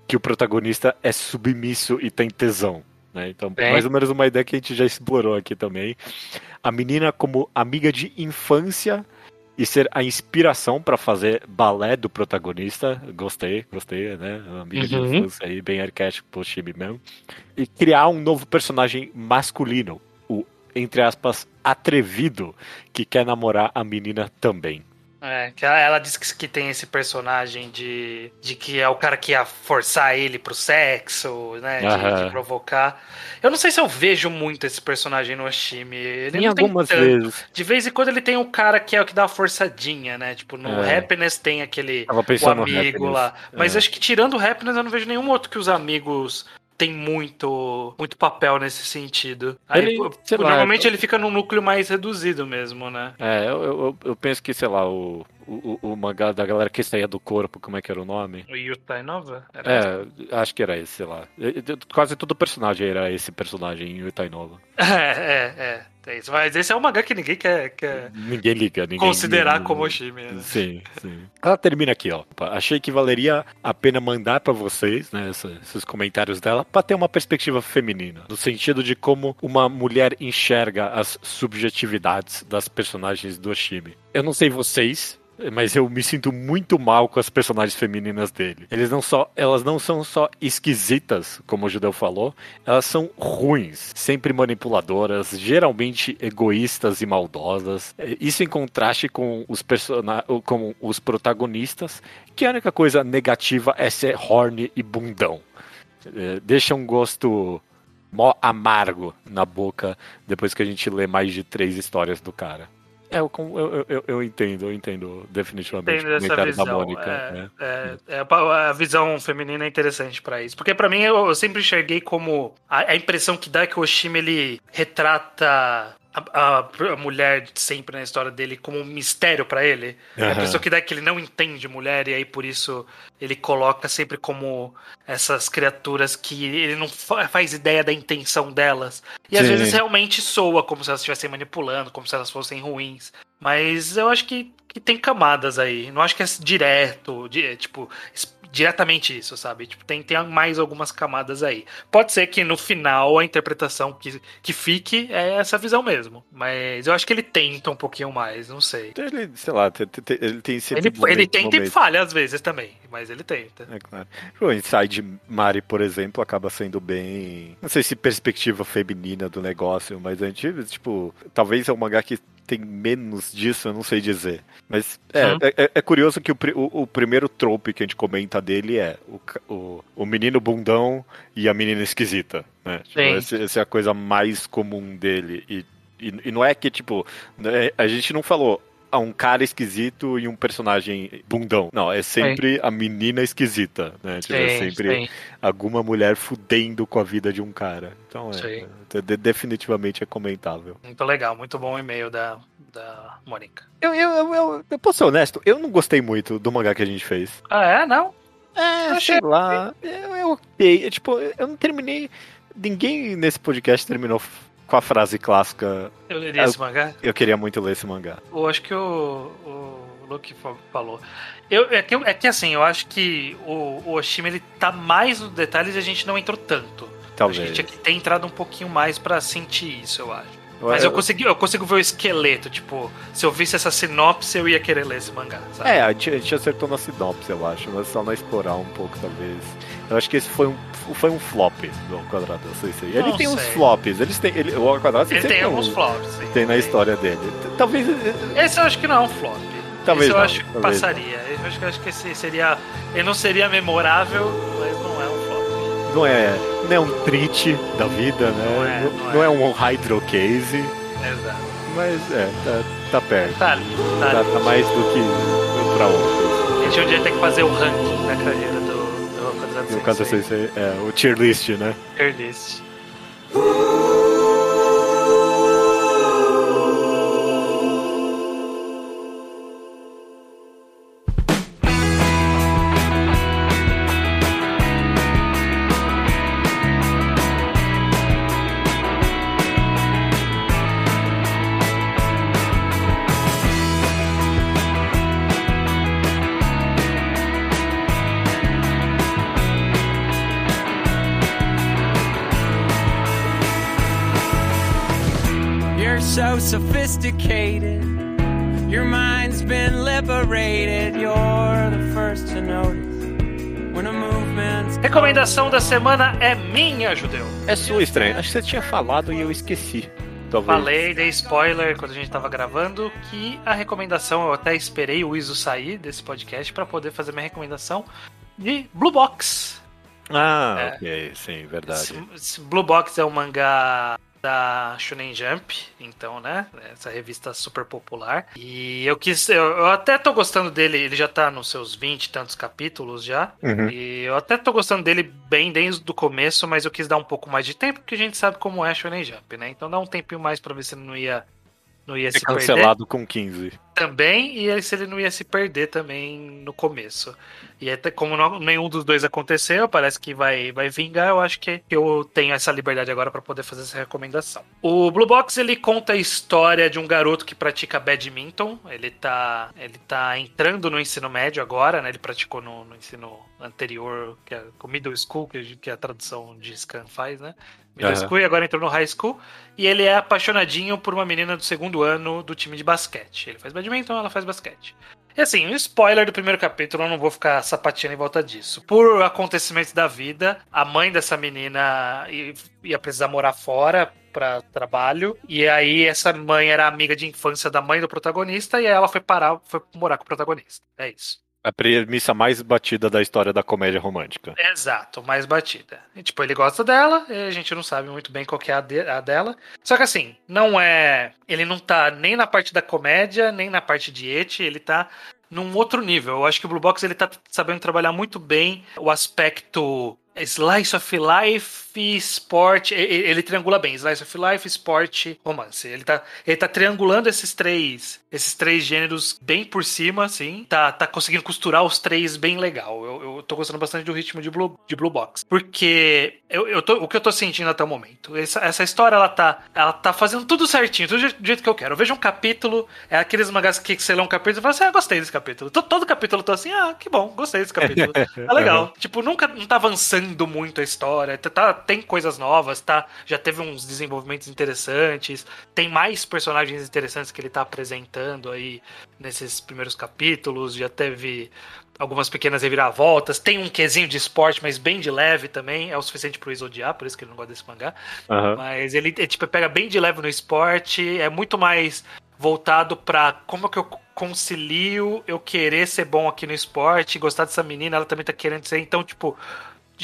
que o protagonista é submisso e tem tesão. Né? Então, Bem. mais ou menos uma ideia que a gente já explorou aqui também. A menina como amiga de infância e ser a inspiração para fazer balé do protagonista. Gostei, gostei, né? Uma amiga de Uhum. infância aí, bem arquétipo time mesmo. E criar um novo personagem masculino, o, entre aspas, atrevido, que quer namorar a menina também. É, que ela, ela diz que, que tem esse personagem de, de que é o cara que ia forçar ele pro sexo, né? De, de provocar. Eu não sei se eu vejo muito esse personagem no time. Ele Em não tem algumas tanto. vezes. De vez em quando ele tem um cara que é o que dá uma forçadinha, né? Tipo, no É. Happiness tem aquele o amigo lá. Mas É. acho que tirando o Happiness, eu não vejo nenhum outro que os amigos têm muito, muito papel nesse sentido. Aí, Ele, sei lá, normalmente eu- ele fica num núcleo mais reduzido mesmo, né? É, eu, eu, eu penso que, sei lá, o, o, o mangá da galera que saía do corpo, como é que era o nome? O Yuta Nova? Era É, acho que era esse, sei lá. Quase todo personagem era esse personagem em Itainova. É, é, é. Tem isso. Mas esse é um mangá que ninguém quer, quer Ninguém liga, ninguém considerar como Oshimi. Né? Sim, sim. Ela termina aqui, ó. Achei que valeria a pena mandar pra vocês, né, esses comentários dela, pra ter uma perspectiva feminina, no sentido de como uma mulher enxerga as subjetividades das personagens do Oshimi. Eu não sei vocês, mas eu me sinto muito mal com as personagens femininas dele. Eles não só, elas não são só esquisitas, como o Judeu falou, elas são ruins, sempre manipuladoras, geralmente egoístas e maldosas. É, Isso em contraste com os, com os protagonistas, que a única coisa negativa é ser horny e bundão. É, Deixa um gosto mó amargo na boca depois que a gente lê mais de três histórias do cara. É, eu, eu, eu, eu entendo, eu entendo definitivamente Entendo essa comentário da visão. Mônica. é, é. é, é, a visão feminina é interessante pra isso. Porque pra mim eu, sempre enxerguei como. A, a impressão que dá é que o Oshimi ele retrata. A, a- a mulher sempre na história dele como um mistério pra ele. É a pessoa que dá que ele não entende mulher e aí por isso ele coloca sempre como essas criaturas que ele não fa- faz ideia da intenção delas. E às Sim. vezes realmente soa como se elas estivessem manipulando, como se elas fossem ruins. Mas eu acho que, que tem camadas aí. Não acho que é direto, di- é, tipo, diretamente isso, sabe? Tipo, tem, tem mais algumas camadas aí. Pode ser que no final a interpretação que, que fique é essa visão mesmo. Mas eu acho que ele tenta um pouquinho mais, não sei. Ele, sei lá, ele tem sempre. Ele, ele tenta e momentos. falha às vezes também, mas ele tenta. É claro. O Inside Mari, por exemplo, acaba sendo bem. Não sei se perspectiva feminina do negócio, mas a gente, tipo, talvez é um mangá que tem menos disso, eu não sei dizer. Mas é, Hum. é, é curioso que o, o, o primeiro trope que a gente comenta dele é o, o, o menino bundão e a menina esquisita. Né? Tipo, esse- essa é a coisa mais comum dele. E, e, e não é que, tipo, né, a gente não falou. A um cara esquisito e um personagem bundão. Não, é sempre a menina esquisita, né? Tipo, é sempre sim. alguma mulher fudendo com a vida de um cara. Então, é, é, de- definitivamente é comentável. Muito legal, muito bom o e-mail da, da Mônica. Eu, eu, eu, eu, eu posso ser honesto, eu não gostei muito do mangá que a gente fez. Ah, é? Não? É, achei- sei lá. É, é ok. É, tipo, eu não terminei. Ninguém nesse podcast terminou com a frase clássica. Eu leria É, esse mangá. Eu queria muito ler esse mangá. Eu acho que o, o Luke fa- falou. Eu, é, que, é que assim, eu acho que o, o Oshima ele tá mais nos detalhes e a gente não entrou tanto. A Talvez. gente aqui tem entrado um pouquinho mais pra sentir isso, eu acho. Eu- Mas eu eu- consegui, eu consigo ver o esqueleto, tipo, se eu visse essa sinopse, eu ia querer ler esse mangá, sabe? É, a gente, a gente acertou na sinopse, eu acho, mas só na explorar um pouco, talvez. Eu acho que esse foi um, foi um flop do Quadrado, eu sei se. Ele Não tem uns sei. flops, eles têm, ele, o Quadrado Ele tem alguns um- flops, sim. Tem na história dele. Talvez. Esse eu acho que não é um flop. Talvez esse eu não, acho que passaria. Eu acho que, eu acho que esse seria. Ele não seria memorável, mas não é um flop. Não é, não é um treat da vida, né? Não é, Não, não não é. é um hydro case, Exato. mas é, tá, tá perto. Tá ali, tá Tá, ali. tá mais do que pra outros. A gente um dia tem que fazer o ranking da carreira caso, Sensei. é o tier list, né? Tier list. Recomendação da semana é minha, Judeu. É sua estranha. Acho que você tinha falado e eu esqueci. talvez. Falei, dei spoiler quando a gente tava gravando, que a recomendação, eu até esperei o Iso sair desse podcast pra poder fazer minha recomendação de Blue Box. Ah, É. ok, sim, verdade. Blue Box é um mangá da Shonen Jump, então, né? Essa revista super popular. E eu quis. Eu, eu até tô gostando dele, ele já tá nos seus 20 e tantos capítulos já. Uhum. E eu até tô gostando dele bem desde o começo, mas eu quis dar um pouco mais de tempo, porque a gente sabe como é Shonen Jump, né? Então dá um tempinho mais pra ver se ele não ia. Não ia Ser se perder cancelado com 15. Também, e se ele não ia se perder também no começo. E até como não- nenhum dos dois aconteceu, parece que vai, vai vingar, eu acho que eu tenho essa liberdade agora pra poder fazer essa recomendação. O Blue Box ele conta a história de um garoto que pratica badminton. Ele tá, ele tá entrando no ensino médio agora, né? Ele praticou no, no ensino anterior, que é o middle school, que, que a tradução de Scan faz, né? Middle Aham. school e agora entrou no high school. E ele é apaixonadinho por uma menina do segundo ano do time de basquete. Ele faz badminton, ela faz basquete. E assim, um spoiler do primeiro capítulo, eu não vou ficar sapateando em volta disso. Por acontecimentos da vida, a mãe dessa menina ia precisar morar fora pra trabalho. E aí essa mãe era amiga de infância da mãe do protagonista e ela foi parar, foi morar com o protagonista. É isso. A premissa mais batida da história da comédia romântica. Exato, mais batida. E, tipo, ele gosta dela, e a gente não sabe muito bem qual é a, de- a dela. Só que assim, não é. Ele não tá nem na parte da comédia, nem na parte de eti, ele tá num outro nível. Eu acho que o Blue Box ele tá sabendo trabalhar muito bem o aspecto Slice of Life, Sport. Ele triangula bem, Slice of Life, Sport, Romance. Ele tá, ele tá triangulando esses três, esses três gêneros bem por cima, assim. Tá, tá conseguindo costurar os três bem legal. Eu, eu tô gostando bastante do ritmo de Blue, de Blue Box. Porque eu, eu tô, o que eu tô sentindo até o momento, essa, essa história ela tá, ela tá fazendo tudo certinho, tudo do jeito- do jeito que eu quero. Eu vejo um capítulo, é aqueles mangás que você lê um capítulo e fala assim: ah, gostei desse capítulo. Todo, todo capítulo eu tô assim: ah, que bom, gostei desse capítulo. É legal. Tipo, nunca não tá avançando muito a história. Tá, tá- tem coisas novas, tá? Já teve uns desenvolvimentos interessantes. Tem mais personagens interessantes que ele tá apresentando aí nesses primeiros capítulos. Já teve algumas pequenas reviravoltas. Tem um quesinho de esporte, mas bem de leve também. É o suficiente pro Iso odiar, por isso que ele não gosta desse mangá. Aham. Mas ele é, tipo, pega bem de leve no esporte, é muito mais voltado pra como que eu concilio eu querer ser bom aqui no esporte, gostar dessa menina, ela também tá querendo ser, então, tipo,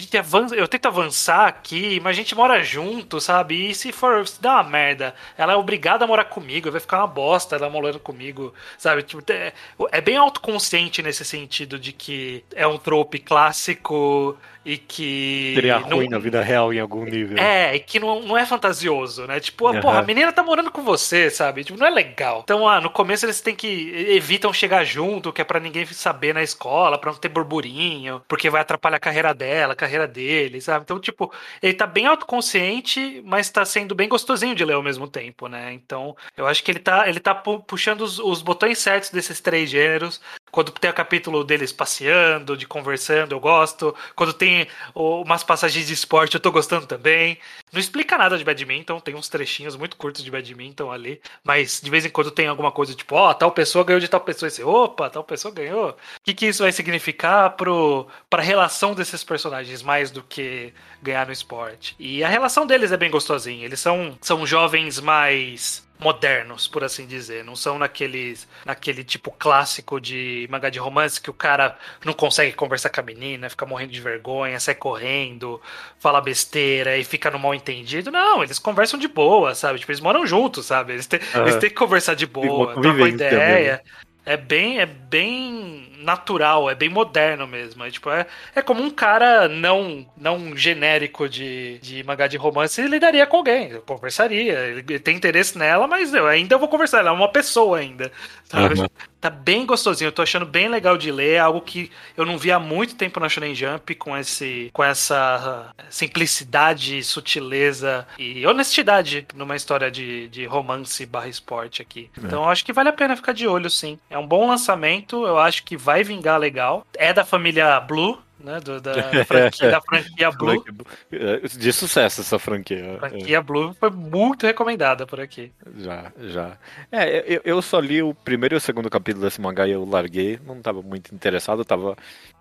gente eu tento avançar aqui, mas a gente mora junto, sabe? E se for se dá uma merda, ela é obrigada a morar comigo, vai ficar uma bosta ela morando comigo, sabe? Tipo, é, é bem autoconsciente nesse sentido de que é um trope clássico e que Seria não- ruim na vida real em algum nível. é, e que não, não é fantasioso, né? Tipo, Aham. porra, a menina tá morando com você, sabe? Tipo, não é legal. Então, ah, no começo eles têm que evitam chegar junto, que é pra ninguém saber na escola, pra não ter burburinho, porque vai atrapalhar a carreira dela, a carreira dele, sabe? Então, tipo, ele tá bem autoconsciente, mas tá sendo bem gostosinho de ler ao mesmo tempo, né? Então, eu acho que ele tá, ele tá pu- puxando os, os botões certos desses três gêneros. Quando tem o capítulo deles passeando, de conversando, eu gosto. Quando tem umas passagens de esporte, eu tô gostando também. Não explica nada de badminton, tem uns trechinhos muito curtos de badminton ali. Mas de vez em quando tem alguma coisa tipo, ó, tal pessoa ganhou de tal pessoa. E você, opa, tal pessoa ganhou. O que, que isso vai significar pro, pra relação desses personagens, mais do que ganhar no esporte? E a relação deles é bem gostosinha. Eles são, são jovens mais modernos, por assim dizer. Não são naqueles, naquele tipo clássico de mangá de romance que o cara não consegue conversar com a menina, fica morrendo de vergonha, sai correndo, fala besteira e fica no mal entendido. Não, eles conversam de boa, sabe? Tipo, eles moram juntos, sabe? Eles têm, eles têm que conversar de boa, uma trocam convivência ideia. É bem, é bem natural, é bem moderno mesmo. É, tipo, é, é como um cara não, não genérico de, de mangá de romance lidaria com alguém. Eu conversaria. Ele, ele tem interesse nela, mas eu ainda vou conversar. Ela é uma pessoa ainda. Aham. Tá bem gostosinho. Eu tô achando bem legal de ler. é Algo que eu não vi há muito tempo na Shonen Jump com, esse, com essa simplicidade, sutileza e honestidade numa história de, de romance barra esporte aqui. Então eu acho que vale a pena ficar de olho, sim. É um bom lançamento. Eu acho que vai vingar legal. É da família Blue. Né, do- da, franquia, da franquia Blue. É, De sucesso essa franquia. A franquia Blue foi muito recomendada por aqui. Já, já. É, eu, eu só li o primeiro e o segundo capítulo desse mangá e eu larguei. Não tava muito interessado, eu tava.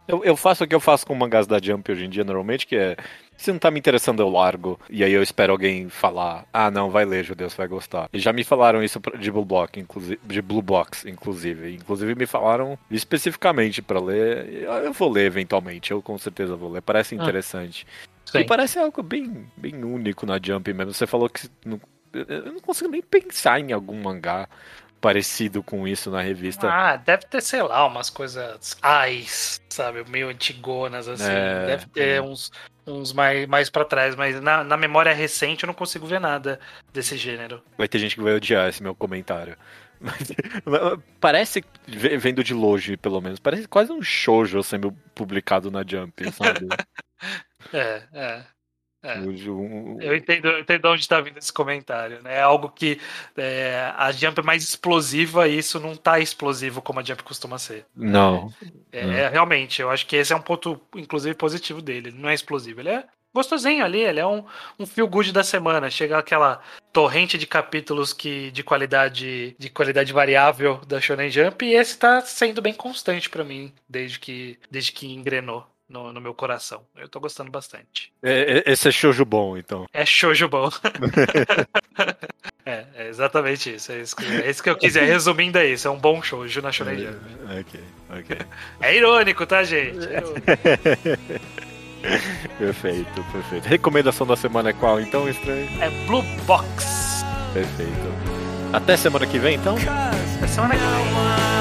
Eu, eu faço o que eu faço com mangás da Jump hoje em dia, normalmente, que é. Se não tá me interessando, eu largo. E aí eu espero alguém falar: ah, não, vai ler, judeu, você vai gostar. E já me falaram isso de Blue Box, inclusive. De Blue Box, inclusive. Inclusive me falaram especificamente pra ler. Eu vou ler eventualmente, eu com certeza vou ler. Parece interessante. Sim. E parece algo bem, bem único na Jump mesmo. Você falou que. não- eu não consigo nem pensar em algum mangá parecido com isso na revista. Ah, deve ter, sei lá, umas coisas ais, sabe? Meio antigonas, assim. É, deve ter uns, uns mais, mais pra trás, mas na, na memória recente eu não consigo ver nada desse gênero. Vai ter gente que vai odiar esse meu comentário. Mas, parece, ve- vendo de longe pelo menos, parece quase um shoujo sendo publicado na Jump, sabe? É, é. É. Eu entendo, eu entendo de onde está vindo esse comentário, né? É algo que é, a Jump é mais explosiva e isso não tá explosivo como a Jump costuma ser. Não. É, Hum. é, realmente, eu acho que esse é um ponto, inclusive, positivo dele. Ele não é explosivo, ele é gostosinho ali, ele é um, um feel good da semana. Chega aquela torrente de capítulos que de qualidade de qualidade variável da Shonen Jump e esse tá sendo bem constante pra mim desde que desde que engrenou no, no meu coração. Eu tô gostando bastante. É- é- esse é shoujo bom, então. É shoujo bom. é, é exatamente isso. É isso, que, é isso que eu quis dizer. Resumindo, é isso. É um bom shoujo na Shonen Jump. Ok, ok. É irônico, tá, gente? É irônico. perfeito, perfeito. Recomendação da semana é qual, então, estranho? É Blue Box. Perfeito. Até semana que vem, então? Até semana que vem.